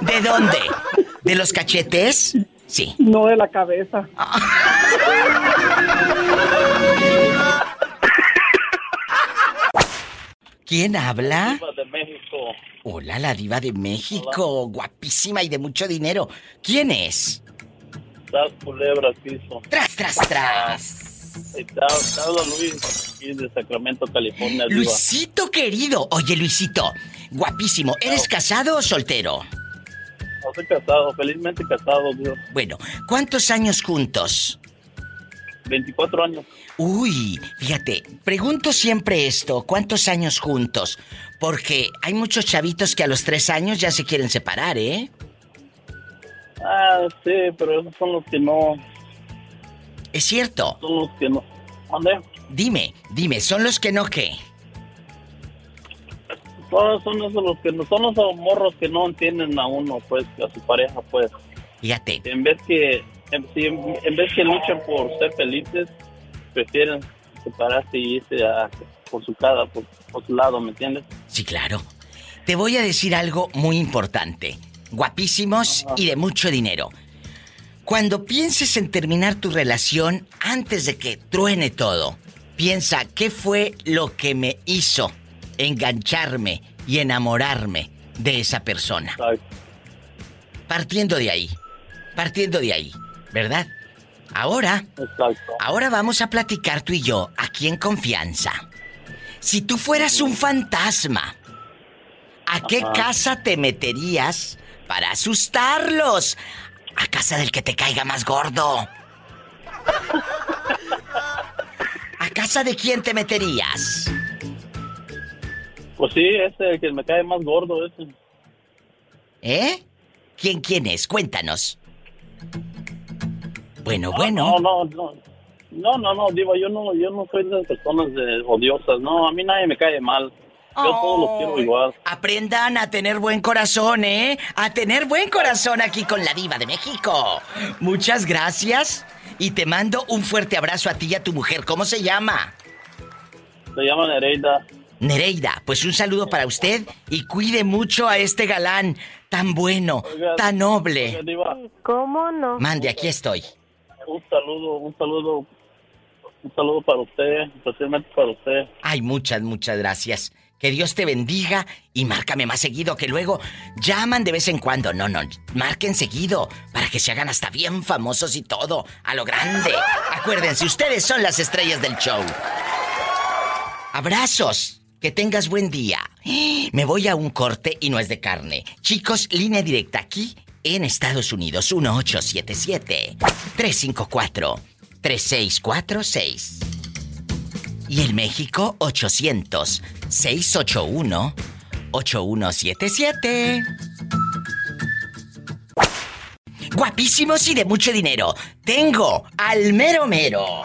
¿De dónde? ¿De los cachetes? Sí. No, de la cabeza. ¿Quién habla? Hola, la diva de México. Guapísima y de mucho dinero. ¿Quién es? Tras culebra piso. Tras, tras, tras. Habla Luis, aquí de Sacramento, California. Luisito querido. Oye, Luisito, guapísimo. ¿Eres casado o soltero? No, soy casado, felizmente casado, Dios. Bueno, ¿cuántos años juntos? 24 años. Uy, fíjate, pregunto siempre esto, ¿cuántos años juntos? Porque hay muchos chavitos que a los tres años ya se quieren separar, ¿eh? Ah, sí, pero esos son los que no... Es cierto. Son los que no... ¿Dónde? Dime, dime, ¿son los que no qué? Son, son esos los que no... Son los morros que no entienden a uno, pues, a su pareja, pues. Fíjate. En vez que... En, en vez que luchen por ser felices, prefieren separarse y irse a, por su casa, por, por su lado, ¿me entiendes? Sí, claro. Te voy a decir algo muy importante guapísimos y de mucho dinero. Cuando pienses en terminar tu relación, antes de que truene todo, piensa qué fue lo que me hizo engancharme y enamorarme de esa persona. Partiendo de ahí, partiendo de ahí, ¿verdad? Ahora, ahora vamos a platicar tú y yo, aquí en confianza. Si tú fueras un fantasma, ¿a qué casa te meterías para asustarlos. A casa del que te caiga más gordo. ¿A casa de quién te meterías? Pues sí, ese, el que me cae más gordo, ese. ¿Eh? ¿Quién, quién es? Cuéntanos. Bueno, bueno. No, no, no. No, no, no, digo, yo no, yo no soy de personas odiosas. No, a mí nadie me cae mal. Yo todos los quiero igual. Aprendan a tener buen corazón, ¿eh? A tener buen corazón aquí con la diva de México. Muchas gracias y te mando un fuerte abrazo a ti y a tu mujer. ¿Cómo se llama? Se llama Nereida. Nereida, pues un saludo para usted y cuide mucho a este galán tan bueno, tan noble. ¿Cómo no? Mande, aquí estoy. Un saludo, un saludo, un saludo para usted, especialmente para usted. Ay, muchas, muchas gracias. Que Dios te bendiga y márcame más seguido, que luego llaman de vez en cuando. No, no, marquen seguido para que se hagan hasta bien famosos y todo, a lo grande. Acuérdense, ustedes son las estrellas del show. Abrazos. Que tengas buen día. Me voy a un corte y no es de carne. Chicos, línea directa aquí en Estados Unidos 1877 354 3646. Y el México 800 681-8177. Guapísimos y de mucho dinero. Tengo al mero mero.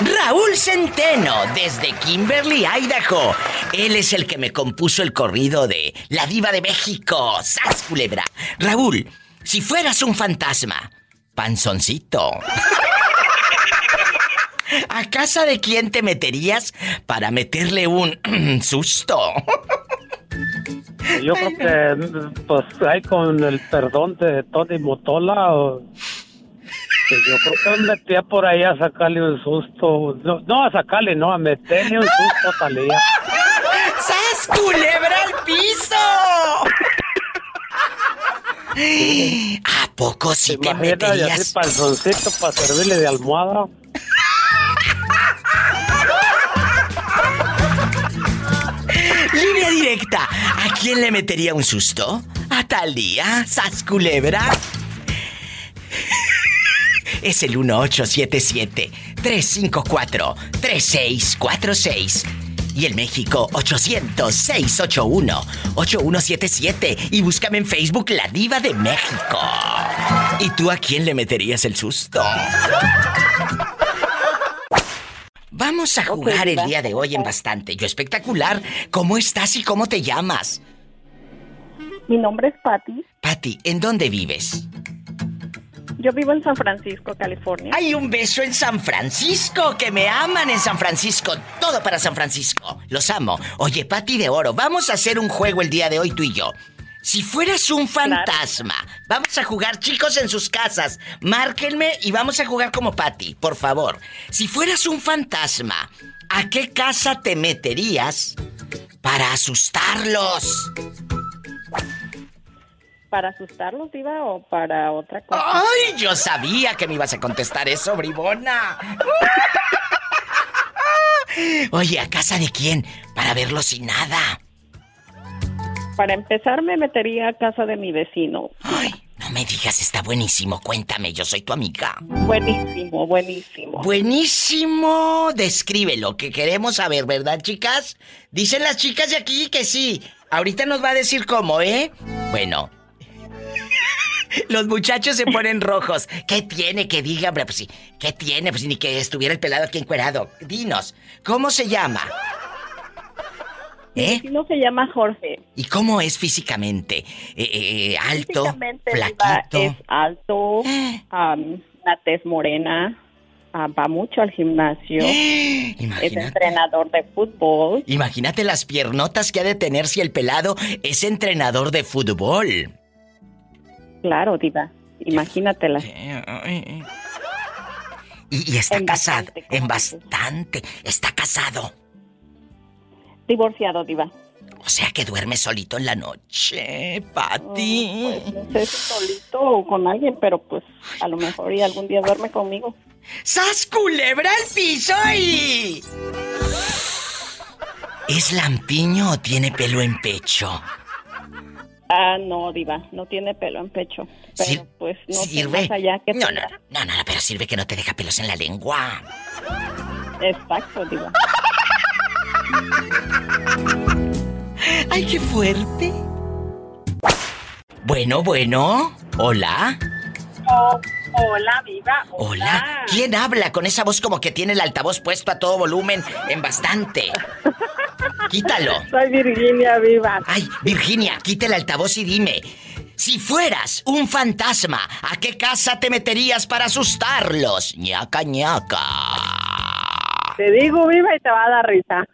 Raúl Centeno, desde Kimberly, Idaho. Él es el que me compuso el corrido de La Diva de México. ¡Sas, culebra! Raúl, si fueras un fantasma, panzoncito. ¿A casa de quién te meterías para meterle un [clears throat] susto? Yo creo que, pues, hay con el perdón de Tony Motola, yo creo que me metía por ahí a sacarle un susto. No, a sacarle, no, a meterle un susto a Talía. ¡Sas, culebra al piso! ¿A poco sí te meterías? para servirle de almohada. ¿A quién le metería un susto? ¿A tal día? ¿Sas culebra? [laughs] Es el 1877-354-3646. Y el México 800-681-8177. Y búscame en Facebook La Diva de México. ¿Y tú a quién le meterías el susto? Vamos a jugar el día de hoy en bastante. Yo espectacular. ¿Cómo estás y cómo te llamas? Mi nombre es Patty. Patty, ¿en dónde vives? Yo vivo en San Francisco, California. Hay un beso en San Francisco, que me aman en San Francisco. Todo para San Francisco. Los amo. Oye, Patty de Oro, vamos a hacer un juego el día de hoy tú y yo. Si fueras un fantasma, vamos a jugar chicos en sus casas. Márquenme y vamos a jugar como Patty, por favor. Si fueras un fantasma, ¿a qué casa te meterías para asustarlos? ¿Para asustarlos, Diva, o para otra cosa? ¡Ay! Yo sabía que me ibas a contestar eso, bribona. [laughs] Oye, ¿a casa de quién? Para verlo sin nada. Para empezar me metería a casa de mi vecino. Ay, no me digas, está buenísimo. Cuéntame, yo soy tu amiga. Buenísimo, buenísimo. Buenísimo. Descríbelo, que queremos saber, ¿verdad, chicas? Dicen las chicas de aquí que sí. Ahorita nos va a decir cómo, ¿eh? Bueno. Los muchachos se ponen rojos. ¿Qué tiene que diga, hombre? Pues sí, ¿qué tiene? Pues ni que estuviera el pelado aquí encuerado. Dinos, ¿cómo se llama? ¿Eh? no se llama Jorge. ¿Y cómo es físicamente? Eh, eh, ¿Alto? Físicamente, flaquito? Es alto, una tez morena, Ah, va mucho al gimnasio. Es entrenador de fútbol. Imagínate las piernotas que ha de tener si el pelado es entrenador de fútbol. Claro, diva. Imagínatelas. Y, está casado. En bastante. Está casado. Divorciado, diva. O sea que duerme solito en la noche, Pati. pues no sé si solito o con alguien, pero pues a lo mejor y algún día duerme conmigo. ¡Sas culebra el piso y... ¿Es lampiño o tiene pelo en pecho? Ah, no, diva, no tiene pelo en pecho. Pero pues no sirve. allá que no, no, no, no, pero sirve que no te deja pelos en la lengua. Exacto, diva. Ay, qué fuerte. Bueno, bueno. Hola. Oh. Hola, viva. Hola. ¿Quién habla con esa voz como que tiene el altavoz puesto a todo volumen en bastante? Quítalo. Soy Virginia, viva. Ay, Virginia, quita el altavoz y dime. Si fueras un fantasma, ¿a qué casa te meterías para asustarlos? ñaca, ñaca. Te digo viva y te va a dar risa.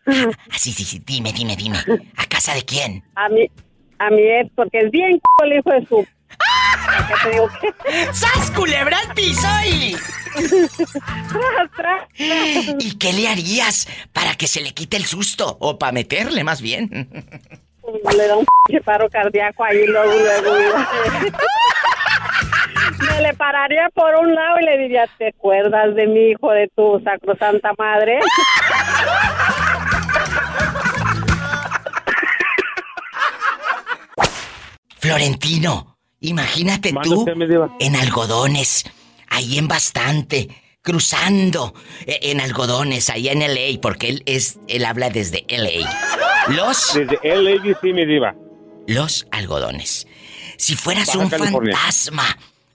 Ah, sí, sí, sí, dime, dime, dime. ¿A casa de quién? A mi, a mi ex, porque es bien el hijo de su ¡Sas culebra al piso y... ¿Y qué le harías para que se le quite el susto? O para meterle más bien. Le da un paro cardíaco ahí luego, luego. Me le pararía por un lado y le diría, ¿te acuerdas de mi hijo, de tu sacrosanta madre? Florentino, Imagínate tú en algodones, ahí en bastante, cruzando e, en algodones, ahí en LA, porque él es, él habla desde LA. Los. Desde LA, sí, mi diva. Los algodones. Si fueras un fantasma,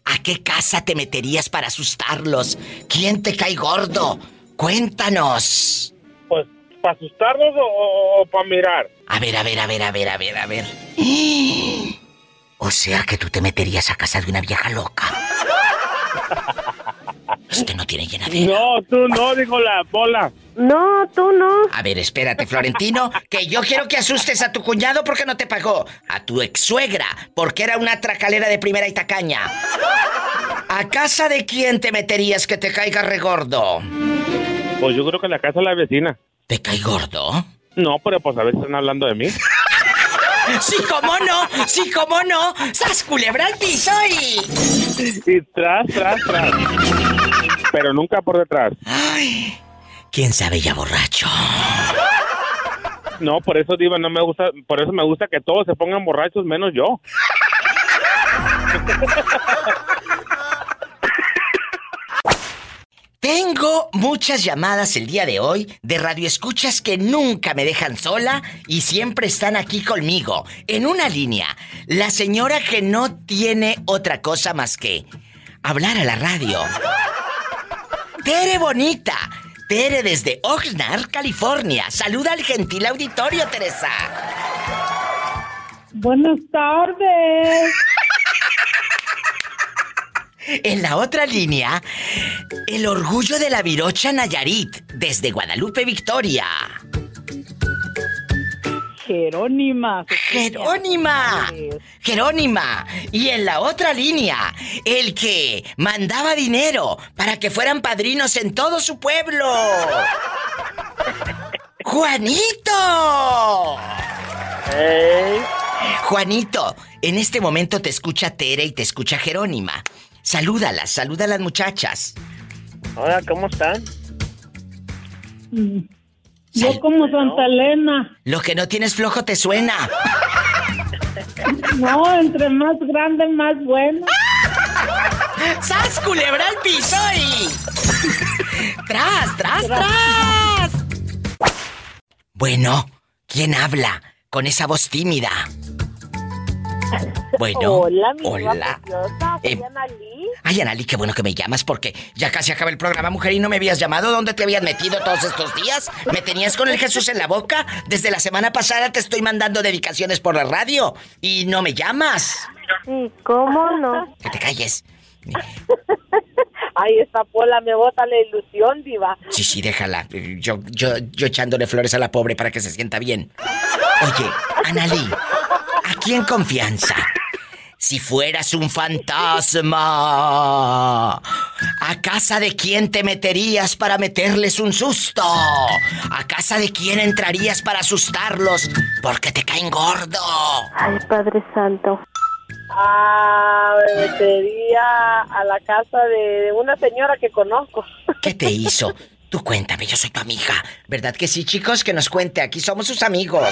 ¿a qué casa te meterías para asustarlos? ¿Quién te cae gordo? Cuéntanos. Pues, ¿para asustarlos o, o para mirar? A ver, a ver, a ver, a ver, a ver, a ver. [gasps] O sea que tú te meterías a casa de una vieja loca. [laughs] Este no tiene llenadera. No, tú no, dijo la bola. No, tú no. A ver, espérate, Florentino, que yo quiero que asustes a tu cuñado porque no te pagó. A tu ex suegra, porque era una tracalera de primera y tacaña. ¿A casa de quién te meterías que te caiga regordo? Pues yo creo que a la casa de la vecina. ¿Te cae gordo? No, pero pues a veces están hablando de mí. [laughs] Sí, cómo no, sí, cómo no. ¡Sas culebra al piso y. Y tras, tras, tras. Pero nunca por detrás. Ay, quién sabe ya borracho. No, por eso, Diva, no me gusta. Por eso me gusta que todos se pongan borrachos, menos yo. Tengo muchas llamadas el día de hoy de radioescuchas que nunca me dejan sola y siempre están aquí conmigo. En una línea, la señora que no tiene otra cosa más que hablar a la radio. Tere Bonita. Tere desde Oxnard, California. Saluda al gentil auditorio, Teresa. Buenas tardes. En la otra línea, el orgullo de la Virocha Nayarit, desde Guadalupe, Victoria. Jerónima. Jerónima. Jerónima. Y en la otra línea, el que mandaba dinero para que fueran padrinos en todo su pueblo. [laughs] Juanito. Juanito, en este momento te escucha Tere y te escucha Jerónima. Salúdalas, saluda a las muchachas. Hola, ¿cómo están? Mm. Yo como Santa Elena. Lo que no tienes flojo te suena. No, entre más grande, más bueno. ¡Sas, culebra al piso y... ¡Tras, tras, tras! Bueno, ¿quién habla con esa voz tímida? Bueno. Hola, mi hola. Eh, ay, Anali, qué bueno que me llamas porque ya casi acaba el programa, mujer, y no me habías llamado. ¿Dónde te habías metido todos estos días? ¿Me tenías con el Jesús en la boca? Desde la semana pasada te estoy mandando dedicaciones por la radio y no me llamas. Sí, ¿cómo no? Que te calles. Ay, esta pola me bota la ilusión, diva. Sí, sí, déjala. Yo, yo, yo echándole flores a la pobre para que se sienta bien. Oye, Analí, aquí en confianza. Si fueras un fantasma, ¿a casa de quién te meterías para meterles un susto? ¿A casa de quién entrarías para asustarlos porque te caen gordo? Ay, Padre Santo. Ah, me metería a la casa de una señora que conozco. ¿Qué te hizo? Tú cuéntame, yo soy tu amiga. ¿Verdad que sí, chicos? Que nos cuente, aquí somos sus amigos.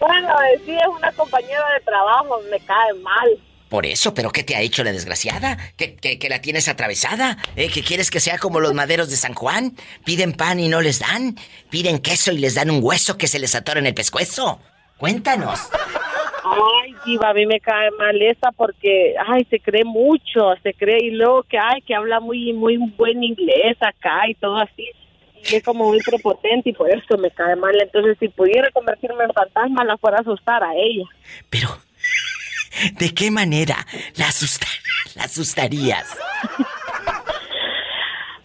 Bueno, sí, es una compañera de trabajo, me cae mal. Por eso, ¿pero qué te ha hecho la desgraciada? ¿Que, que, la tienes atravesada? ¿Eh? ¿Que quieres que sea como los maderos de San Juan? ¿Piden pan y no les dan? ¿Piden queso y les dan un hueso que se les atora en el pescuezo? Cuéntanos. Ay, diva, a mí me cae mal esa porque, ay, se cree mucho, se cree y luego que, ay, que habla muy, muy buen inglés acá y todo así. Y es como muy prepotente y por eso me cae mal. Entonces, si pudiera convertirme en fantasma, la fuera a asustar a ella. Pero, ¿de qué manera la, la asustarías?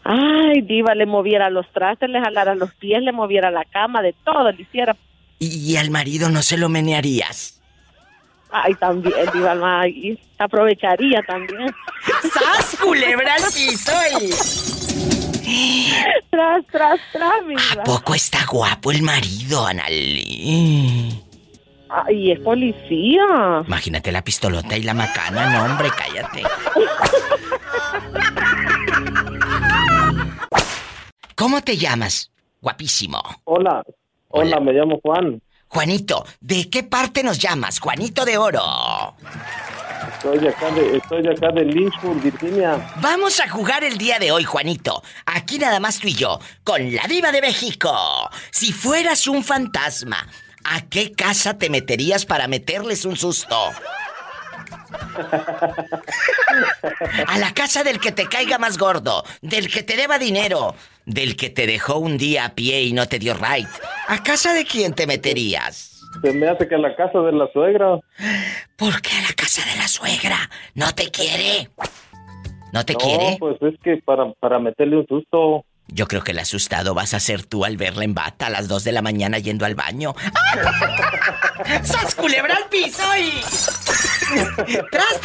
Ay, diva, le moviera los trastes, le jalara los pies, le moviera la cama, de todo le hiciera. ¿Y, al marido no se lo menearías? Ay, también, diva, y aprovecharía también. ¡Sas, culebra al tras, tras, tras, mi ¿A poco está guapo el marido, Analí? Ay, es policía. Imagínate la pistolota y la macana. No, hombre, cállate. ¿Cómo te llamas? Guapísimo. Hola. Hola, me llamo Juan. Juanito, ¿de qué parte nos llamas? Juanito de Oro. Acá de, estoy acá de Lynchburg, Virginia. Vamos a jugar el día de hoy, Juanito. Aquí nada más tú y yo, con la diva de México. Si fueras un fantasma, ¿a qué casa te meterías para meterles un susto? A la casa del que te caiga más gordo, del que te deba dinero, del que te dejó un día a pie y no te dio right. ¿A casa de quién te meterías? Se me hace que a la casa de la suegra. ¿Por qué a la casa de la suegra? ¿No te quiere? ¿No te quiere? pues es que para, para meterle un susto. Yo creo que el asustado vas a ser tú al verla en bata a las 2 de la mañana yendo al baño. [laughs] ¡Sas culebra al piso y... ¡Tras,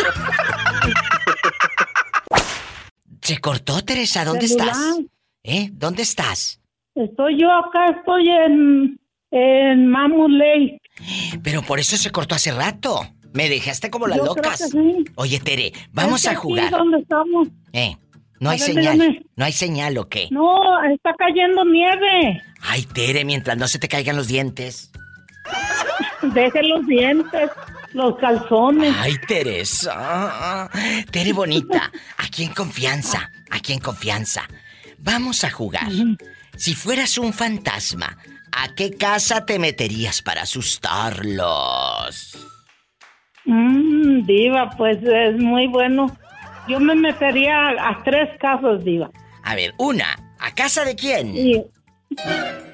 Se cortó, Teresa. ¿Dónde estás? ¿Eh? ¿Dónde estás? Estoy yo acá, estoy en, en Mammoth Lake. Pero por eso se cortó hace rato. Me dejaste como las locas. Oye, Tere, vamos a jugar. ¿Dónde estamos? ¿Eh? No hay señal. ¿No hay señal o qué? No, está cayendo nieve. Ay, Tere, mientras no se te caigan los dientes. Deje los dientes, los calzones. Ay, Teresa. Tere bonita. Aquí en confianza. Aquí en confianza. Vamos a jugar. Si fueras un fantasma, ¿a qué casa te meterías para asustarlos? Mmm, diva, pues es muy bueno. Yo me metería a tres casas, Diva. A ver, una, ¿a casa de quién?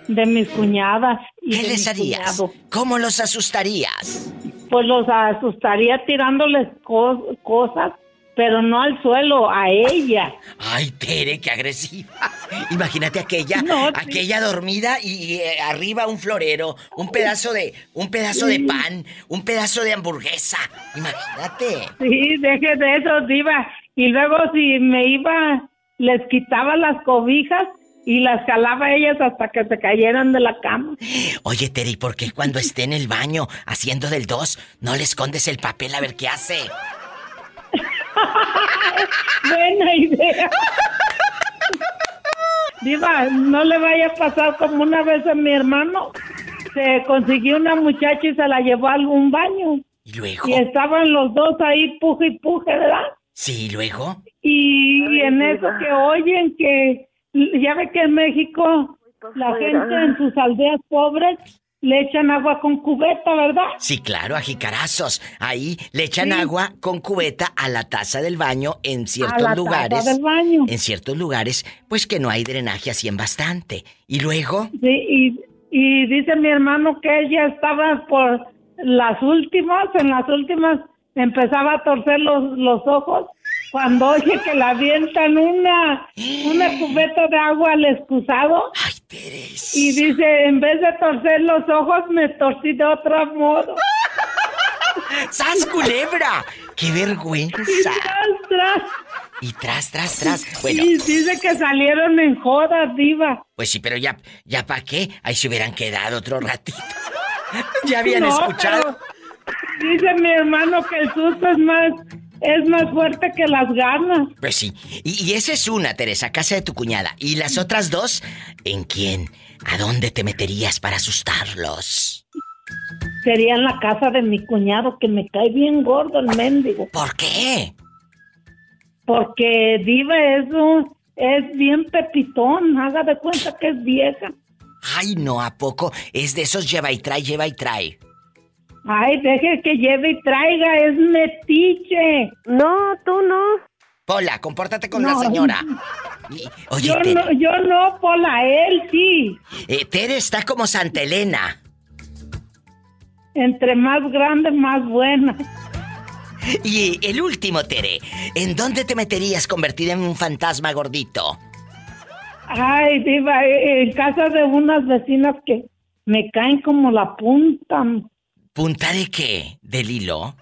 de mis cuñadas. ¿Qué les harías? ¿Cómo los asustarías? Pues los asustaría tirándoles cosas, pero no al suelo, a ella. Ay, Tere, qué agresiva. [laughs] Imagínate aquella, aquella dormida y, eh, arriba un florero, un pedazo de, un pedazo de pan, un pedazo de hamburguesa. Imagínate. Sí, deje de eso, diva. Y luego si me iba, les quitaba las cobijas y las jalaba ellas hasta que se cayeran de la cama. Oye, Terry, ¿por qué cuando [laughs] esté en el baño haciendo del dos no le escondes el papel a ver qué hace? [laughs] Buena idea. Diva, no le vaya a pasar como una vez a mi hermano. Se consiguió una muchacha y se la llevó a algún baño. ¿Y luego? Y estaban los dos ahí puje y puje, ¿verdad? Sí, luego. Y, en eso que oyen que ya ve que en México la gente en sus aldeas pobres le echan agua con cubeta, ¿verdad? Sí, claro, a jicarazos. Ahí le echan agua con cubeta a la taza del baño en ciertos a la lugares. Taza del baño. En ciertos lugares, pues que no hay drenaje así en bastante. ¿Y luego? Sí, y, y dice mi hermano que ella estaba por las últimas, en las últimas empezaba a torcer los, los ojos cuando oye que la avientan una, una [gasps] cubeta de agua al excusado. Ay, Teresa. Y dice, en vez de torcer los ojos, me torcí de otro modo. [laughs] ¡Sas, culebra! ¡Qué vergüenza! Y tras, tras. Y tras, tras, tras. Bueno, Y dice que salieron en jodas, diva. pues sí, pero ya, ya para qué. Ahí se hubieran quedado otro ratito. [laughs] ya habían No, escuchado. pero Dice mi hermano que el susto es más, es más fuerte que las ganas. Pues sí. Y, y esa es una, Teresa, casa de tu cuñada. ¿Y las otras dos? ¿En quién? ¿A dónde te meterías para asustarlos? Sería en la casa de mi cuñado, que me cae bien gordo el mendigo. ¿Por qué? Porque Diva es un, es bien pepitón, haga de cuenta que es vieja. Ay, no, ¿a poco? Es de esos lleva y trae, lleva y trae. Ay, deje que lleve y traiga, es metiche. No, tú no. Pola, compórtate con No. la señora. [laughs] Oye, yo, Tere, no, yo no, Pola, él sí. eh, Tere está como Santa Elena. Entre más grande, más buena. [laughs] Y el último, Tere, ¿en dónde te meterías convertida en un fantasma gordito? Ay, Diva, en casa de unas vecinas que me caen como la punta. ¿Punta de qué? ¿Del hilo?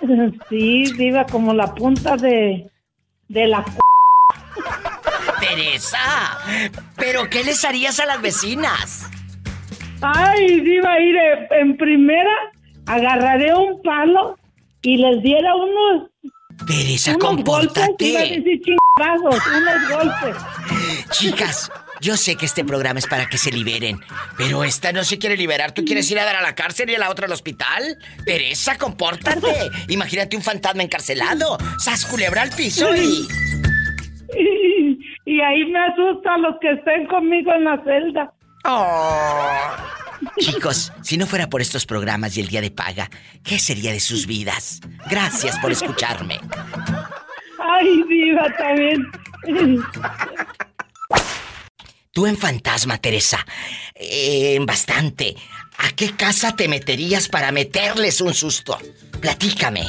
[laughs] Sí, Diva, como la punta de, de la... ¡Teresa! ¿Pero qué les harías a las vecinas? Ay, Diva, iré, en primera agarraré un palo y les diera unos, Teresa, unos golpes, iba a compórtate. decir unos golpes. Chicas, yo sé que este programa es para que se liberen, pero esta no se quiere liberar. ¿Tú quieres ir a dar a la cárcel y a la otra al hospital? Teresa, compórtate. Imagínate un fantasma encarcelado. Sas culebra al piso y... Y, [laughs] y ahí me asusta a los que estén conmigo en la celda. Chicos, si no fuera por estos programas y el día de paga, ¿qué sería de sus vidas? Gracias por escucharme. Ay, Diva, también. [laughs] Tú en fantasma, Teresa, eh, en bastante. ¿A qué casa te meterías para meterles un susto? Platícame.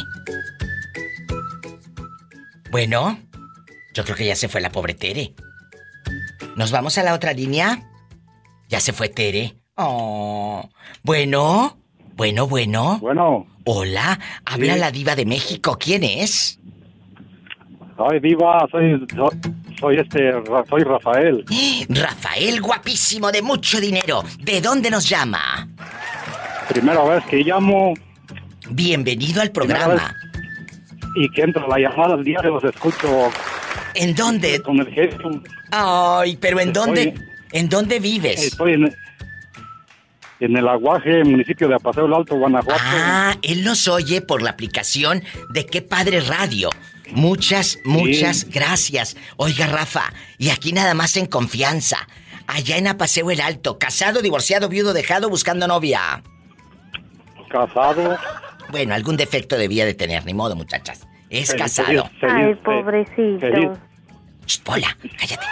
Bueno, yo creo que ya se fue la pobre Tere. ¿Nos vamos a la otra línea? Ya se fue Tere. Oh. Bueno, bueno, bueno. Bueno. Hola, habla Sí. la diva de México. ¿Quién es? Soy diva, soy, soy, este, soy Rafael. [gasps] Rafael, guapísimo, de mucho dinero. ¿De dónde nos llama? Primera vez que llamo Bienvenido al programa. y que entra la llamada al diario, los escucho. ¿En dónde? Con el genio. Ay, pero ¿en Estoy- dónde? ¿En dónde vives? Estoy en, en el Aguaje, municipio de Apaseo el Alto, Guanajuato. Ah, él nos oye por la aplicación de Qué Padre Radio. Muchas, muchas gracias. Oiga, Rafa, y aquí nada más en confianza. Allá en Apaseo el Alto, casado, divorciado, viudo, dejado, buscando novia. Casado. Bueno, algún defecto debía de tener, ni modo, muchachas. Es Feliz- casado. feliz- Ay, feliz- pobrecito. feliz. Ch, Pola, cállate.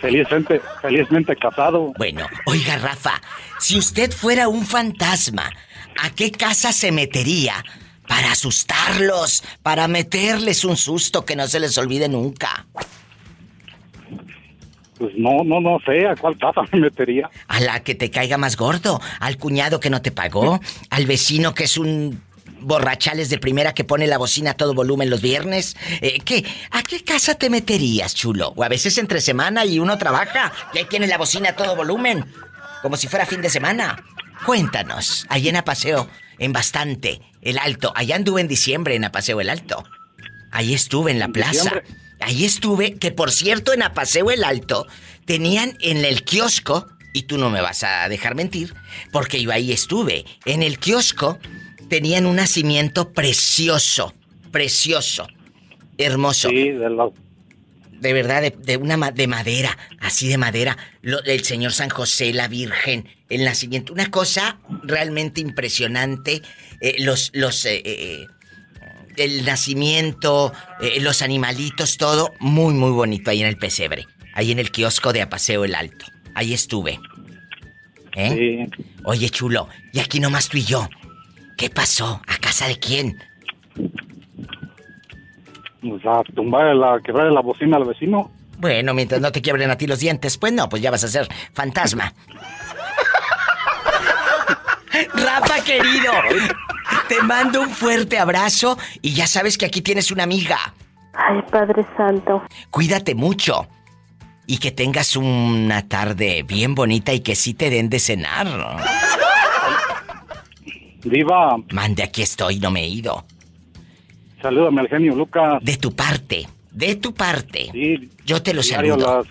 Felizmente, felizmente casado. Bueno, oiga, Rafa, si usted fuera un fantasma, ¿a qué casa se metería para asustarlos, para meterles un susto que no se les olvide nunca? Pues no, no, no sé a cuál casa me metería. A la que te caiga más gordo, al cuñado que no te pagó, [laughs] al vecino que es un borrachales de primera que pone la bocina a todo volumen los viernes. Eh, ¿Qué? ¿A qué casa te meterías, chulo? O a veces entre semana y uno trabaja y ahí tiene la bocina a todo volumen, como si fuera fin de semana. Cuéntanos, allá en Apaseo, en Bastante, El Alto. Allá anduve en diciembre en Apaseo El Alto. Ahí estuve en la plaza. diciembre? Ahí estuve, que por cierto en Apaseo el Alto tenían en el kiosco, y tú no me vas a dejar mentir, porque yo ahí estuve, en el kiosco tenían un nacimiento precioso, precioso, hermoso. Sí, de los, de verdad, de, una de madera, así de madera, el Señor San José, la Virgen, el nacimiento, una cosa realmente impresionante. Eh, los, los, eh, eh, el nacimiento, los animalitos, todo muy, muy bonito ahí en el pesebre, ahí en el kiosco de Apaseo el Alto. Ahí estuve. ¿Eh? Oye, chulo, y aquí nomás tú y yo. ¿Qué pasó? ¿A casa de quién? Pues a tumbar la, quebrar la bocina al vecino. Bueno, mientras no te quiebren a ti los dientes, pues no, pues ya vas a ser fantasma. Rafa querido, te mando un fuerte abrazo y ya sabes que aquí tienes una amiga. Ay, Padre Santo. Cuídate mucho. Y que tengas una tarde bien bonita y que sí te den de cenar. Diva. Mande, aquí estoy, no me he ido. Salúdame al genio Lucas. De tu parte, de tu parte. Sí. Yo te lo saludo.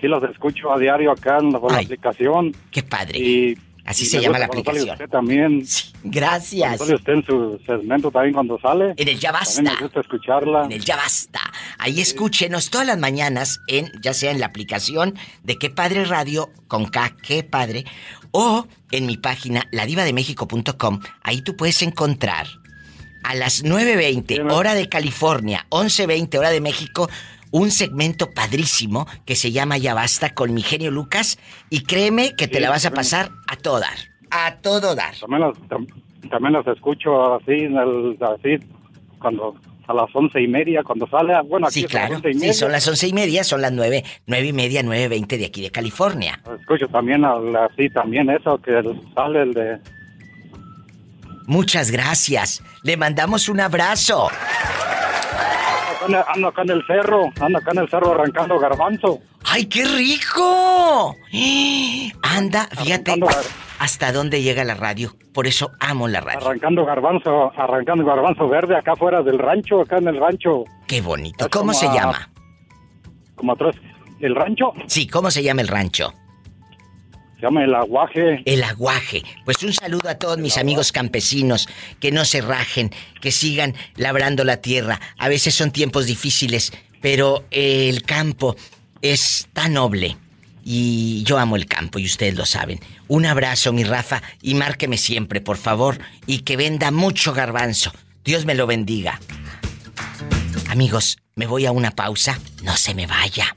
sí, los escucho a diario acá en la, aplicación. Qué padre. Y, Así se llama la aplicación. Usted también. gracias. Sale usted en su segmento también cuando sale. En el Ya Basta. me gusta escucharla. En el Ya Basta. Ahí escúchenos todas las mañanas, en ya sea en la aplicación de Qué Padre Radio, con K, Qué Padre, o en mi página, ladivademexico.com. Ahí tú puedes encontrar a las 9.20 hora de California, 11.20 hora de México, un segmento padrísimo que se llama Ya Basta con mi genio Lucas y créeme que te la vas a pasar a todo dar, a todo dar. También las, escucho así, así cuando a las once y media cuando sale, bueno, aquí sí, claro, sí, son las once y media, son las nueve, nueve y media, nueve veinte de aquí de California. Escucho también así, también eso que sale el de Muchas gracias. Le mandamos un abrazo. Ando acá en el cerro, ando acá en el cerro arrancando garbanzo. ¡Ay, qué rico! Anda, fíjate hasta dónde llega la radio. Por eso amo la radio. Arrancando garbanzo, arrancando garbanzo verde acá fuera del rancho, acá en el rancho. Qué bonito. ¿Cómo se llama? Como atrás. ¿El rancho? Sí, ¿cómo se llama el rancho? Se llama el aguaje. El aguaje. Pues un saludo a todos mis amigos campesinos, que no se rajen, que sigan labrando la tierra. A veces son tiempos difíciles, pero el campo es tan noble. Y yo amo el campo y ustedes lo saben. Un abrazo, mi Rafa, y márqueme siempre, por favor, y que venda mucho garbanzo. Dios me lo bendiga. Amigos, me voy a una pausa. No se me vaya.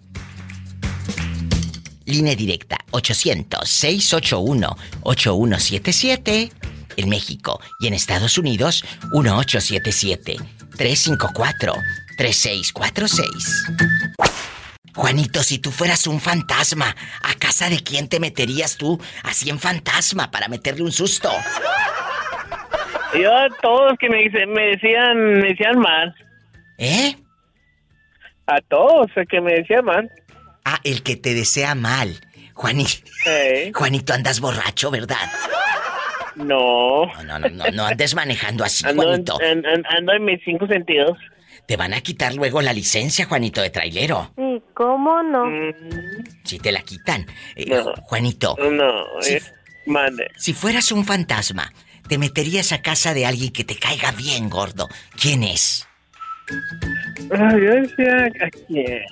Línea directa 800-681-8177 en México y en Estados Unidos 1877-354-3646. Juanito, si tú fueras un fantasma, ¿a casa de quién te meterías tú así en fantasma para meterle un susto? Yo a todos que me, me decían, me decían mal. ¿Eh? A todos que me decían mal. Ah, el que te desea mal. Juanito. Juanito, andas borracho, ¿verdad? No. No, no, no, no, andes manejando así, Juanito. ando en mis cinco sentidos. Te van a quitar luego la licencia, Juanito, de trailero. ¿cómo no? Mm. Si te la quitan. Eh, Juanito. No, si, eh, mande. Si fueras un fantasma, te meterías a casa de alguien que te caiga bien, gordo. ¿Quién es? Ay, yo decía, ¿a quién?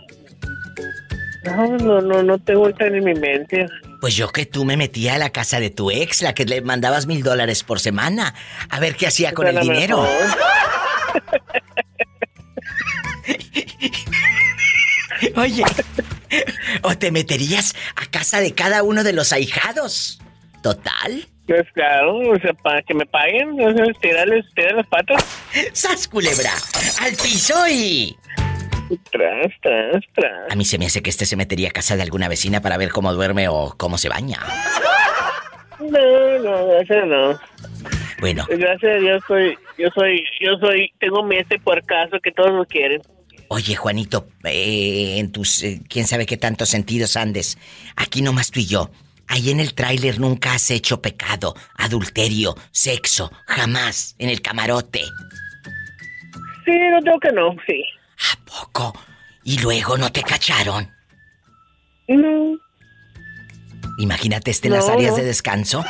No, no, no, no tengo vuelta en mi mente. Pues yo que tú me metía a la casa de tu ex, la que le mandabas mil dólares por semana, a ver qué hacía con el dinero. [laughs] Oye, o te meterías a casa de cada uno de los ahijados. Total. Pues claro, o sea, para que me paguen, o sea, tirarles, las patas. ¡Sas, culebra! ¡Al piso y... Tras, tras, tras. A mí se me hace que este se metería a casa de alguna vecina para ver cómo duerme o cómo se baña. No, no, gracias no. Bueno. Gracias a Dios soy, yo soy, yo soy, tengo mi este por caso que todos lo quieren. Oye, Juanito, eh, en tus, eh, quién sabe qué tantos sentidos andes, aquí nomás tú y yo. Ahí en el tráiler nunca has hecho pecado, adulterio, sexo, jamás, en el camarote. Sí, no tengo que no, sí. ¿A poco? ¿Y luego no te cacharon? No. Imagínate este en las áreas de descanso.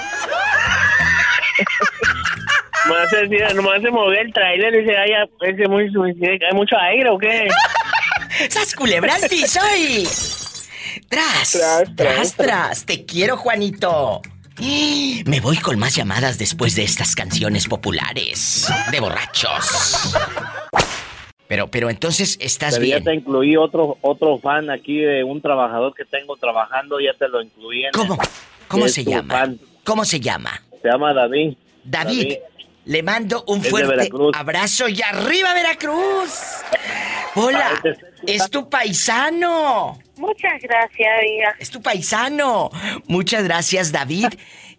Nomás [laughs] decía, nomás se movió el trailer y dice, hay, hay mucho aire o qué. [laughs] ¡Sas culebra al piso y... Tras, tras, tras, tras. Te quiero, Juanito. [gasps] Me voy con más llamadas después de estas canciones populares de borrachos. Pero, pero entonces estás pero bien. Ya te incluí otro, otro fan aquí de un trabajador que tengo trabajando, ya te lo incluí. En ¿Cómo? ¿Cómo se llama? ¿Cómo se llama? Se llama David. David. Le mando un fuerte abrazo y arriba Veracruz. Hola, es tu paisano. Muchas gracias, amiga. Es tu paisano. Muchas gracias, David.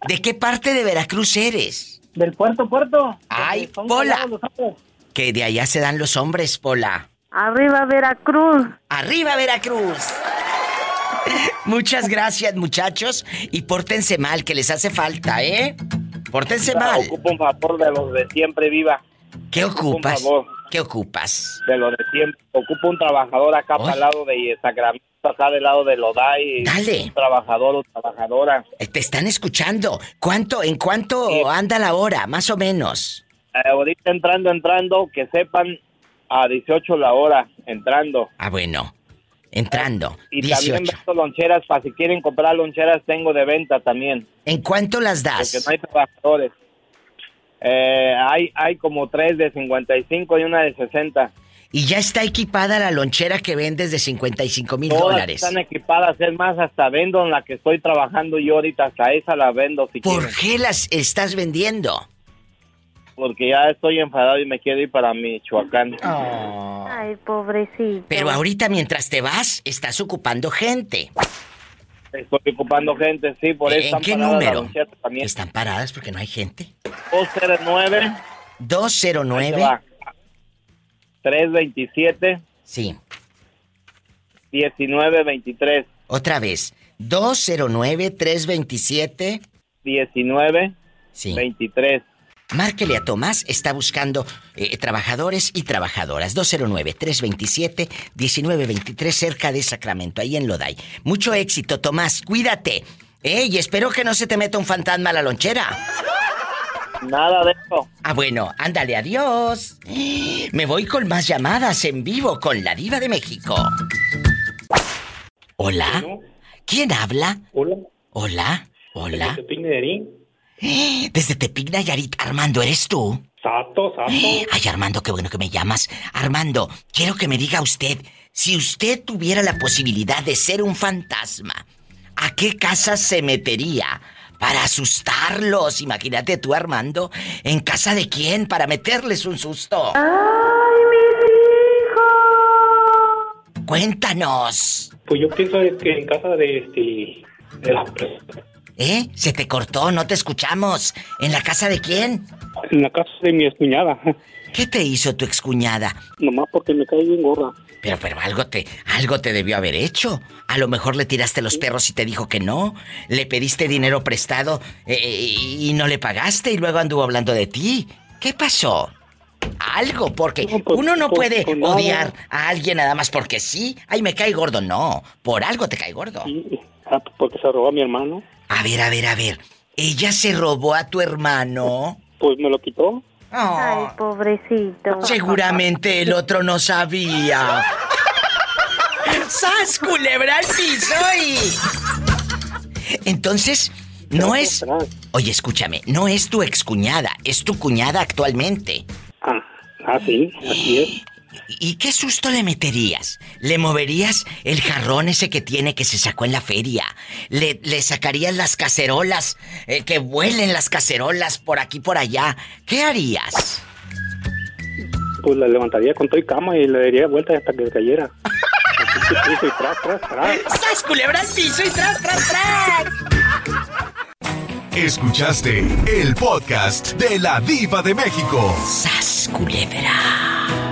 ¿De qué parte de Veracruz eres? Del puerto, puerto. Ay, Pola. Que de allá se dan los hombres, Pola. Arriba Veracruz. Arriba Veracruz. Muchas gracias, muchachos. Y pórtense mal, que les hace falta, ¿eh? Pórtense mal. Ocupo un favor de los de siempre viva. ¿Qué ocupas? ¿Qué ocupas? De los de siempre. Ocupo un trabajador acá para el lado de Sacramento, acá del lado de Loday. Dale. Un trabajador o trabajadora. Eh, te están escuchando. ¿Cuánto, en cuánto anda la hora, más o menos? Eh, ahorita entrando, entrando, que sepan a 18 la hora, entrando. Ah, bueno. Entrando. Y 18. también vendo loncheras, para si quieren comprar loncheras, tengo de venta también. ¿En cuánto las das? Porque no hay trabajadores. Eh, hay, hay como tres de 55 y una de 60. Y ya está equipada la lonchera que vendes de 55 mil dólares. están equipadas, es más, hasta vendo en la que estoy trabajando yo ahorita, hasta esa la vendo si ¿Por quieren. qué las estás vendiendo? Porque ya estoy enfadado y me quiero ir para Michoacán. Ay, pobrecito. Pero ahorita mientras te vas, estás ocupando gente. Estoy ocupando gente, sí, por eso ¿En están qué número? Están paradas porque no hay gente. 209 209. 327 Sí. 1923 Otra vez. 209-327. 19 Sí. 23 Márquele a Tomás, está buscando eh, trabajadores y trabajadoras. 209-327-1923 cerca de Sacramento, ahí en Loday. Mucho éxito, Tomás, cuídate. ¿eh? Y espero que no se te meta un fantasma a la lonchera. Nada de eso. Ah, bueno, ándale, adiós. Me voy con más llamadas en vivo con la diva de México. ¿Hola? ¿Quién habla? Hola. ¿Hola? ¿Hola? Desde Tepic Nayarit, Armando, ¿eres tú? Sato, sato. [gasps] Ay, Armando, qué bueno que me llamas. Armando, quiero que me diga usted, si usted tuviera la posibilidad de ser un fantasma, ¿a qué casa se metería? Para asustarlos. Imagínate tú, Armando, ¿en casa de quién? Para meterles un susto. ¡Ay, mis hijos! Cuéntanos. Pues yo pienso que en casa de este. De la, ¿Eh? Se te cortó, no te escuchamos. ¿En la casa de quién? en la casa de mi excuñada. ¿Qué te hizo tu excuñada? Nomás porque me cae bien gorda. Pero, pero algo te, algo te debió haber hecho. A lo mejor le tiraste los perros y te dijo que no. Le pediste dinero prestado eh, y no le pagaste y luego anduvo hablando de ti. ¿Qué pasó? Algo, porque uno no pues, puede pues odiar a alguien nada más porque sí. Ay, me cae gordo. No, por algo te cae gordo. Ah, porque se robó a mi hermano. A ver, a ver, a ver. ¿Ella se robó a tu hermano? Pues me lo quitó. Ay, pobrecito. Seguramente el otro no sabía. ¡Sas, culebra al piso y... Entonces, no es... Oye, escúchame, no es tu excuñada, es tu cuñada actualmente. Ah, ah, sí, así es. ¿Y qué susto le meterías? ¿Le moverías el jarrón ese que tiene que se sacó en la feria? ¿Le, le sacarías las cacerolas? eh, que vuelen las cacerolas por aquí por allá. ¿Qué harías? Pues la levantaría con todo y cama y le daría vueltas hasta que cayera. Y tras, tras, tras. ¡Sas, culebra al piso y tras, tras, tras! Escuchaste el podcast de la diva de México. ¡Sas, culebra!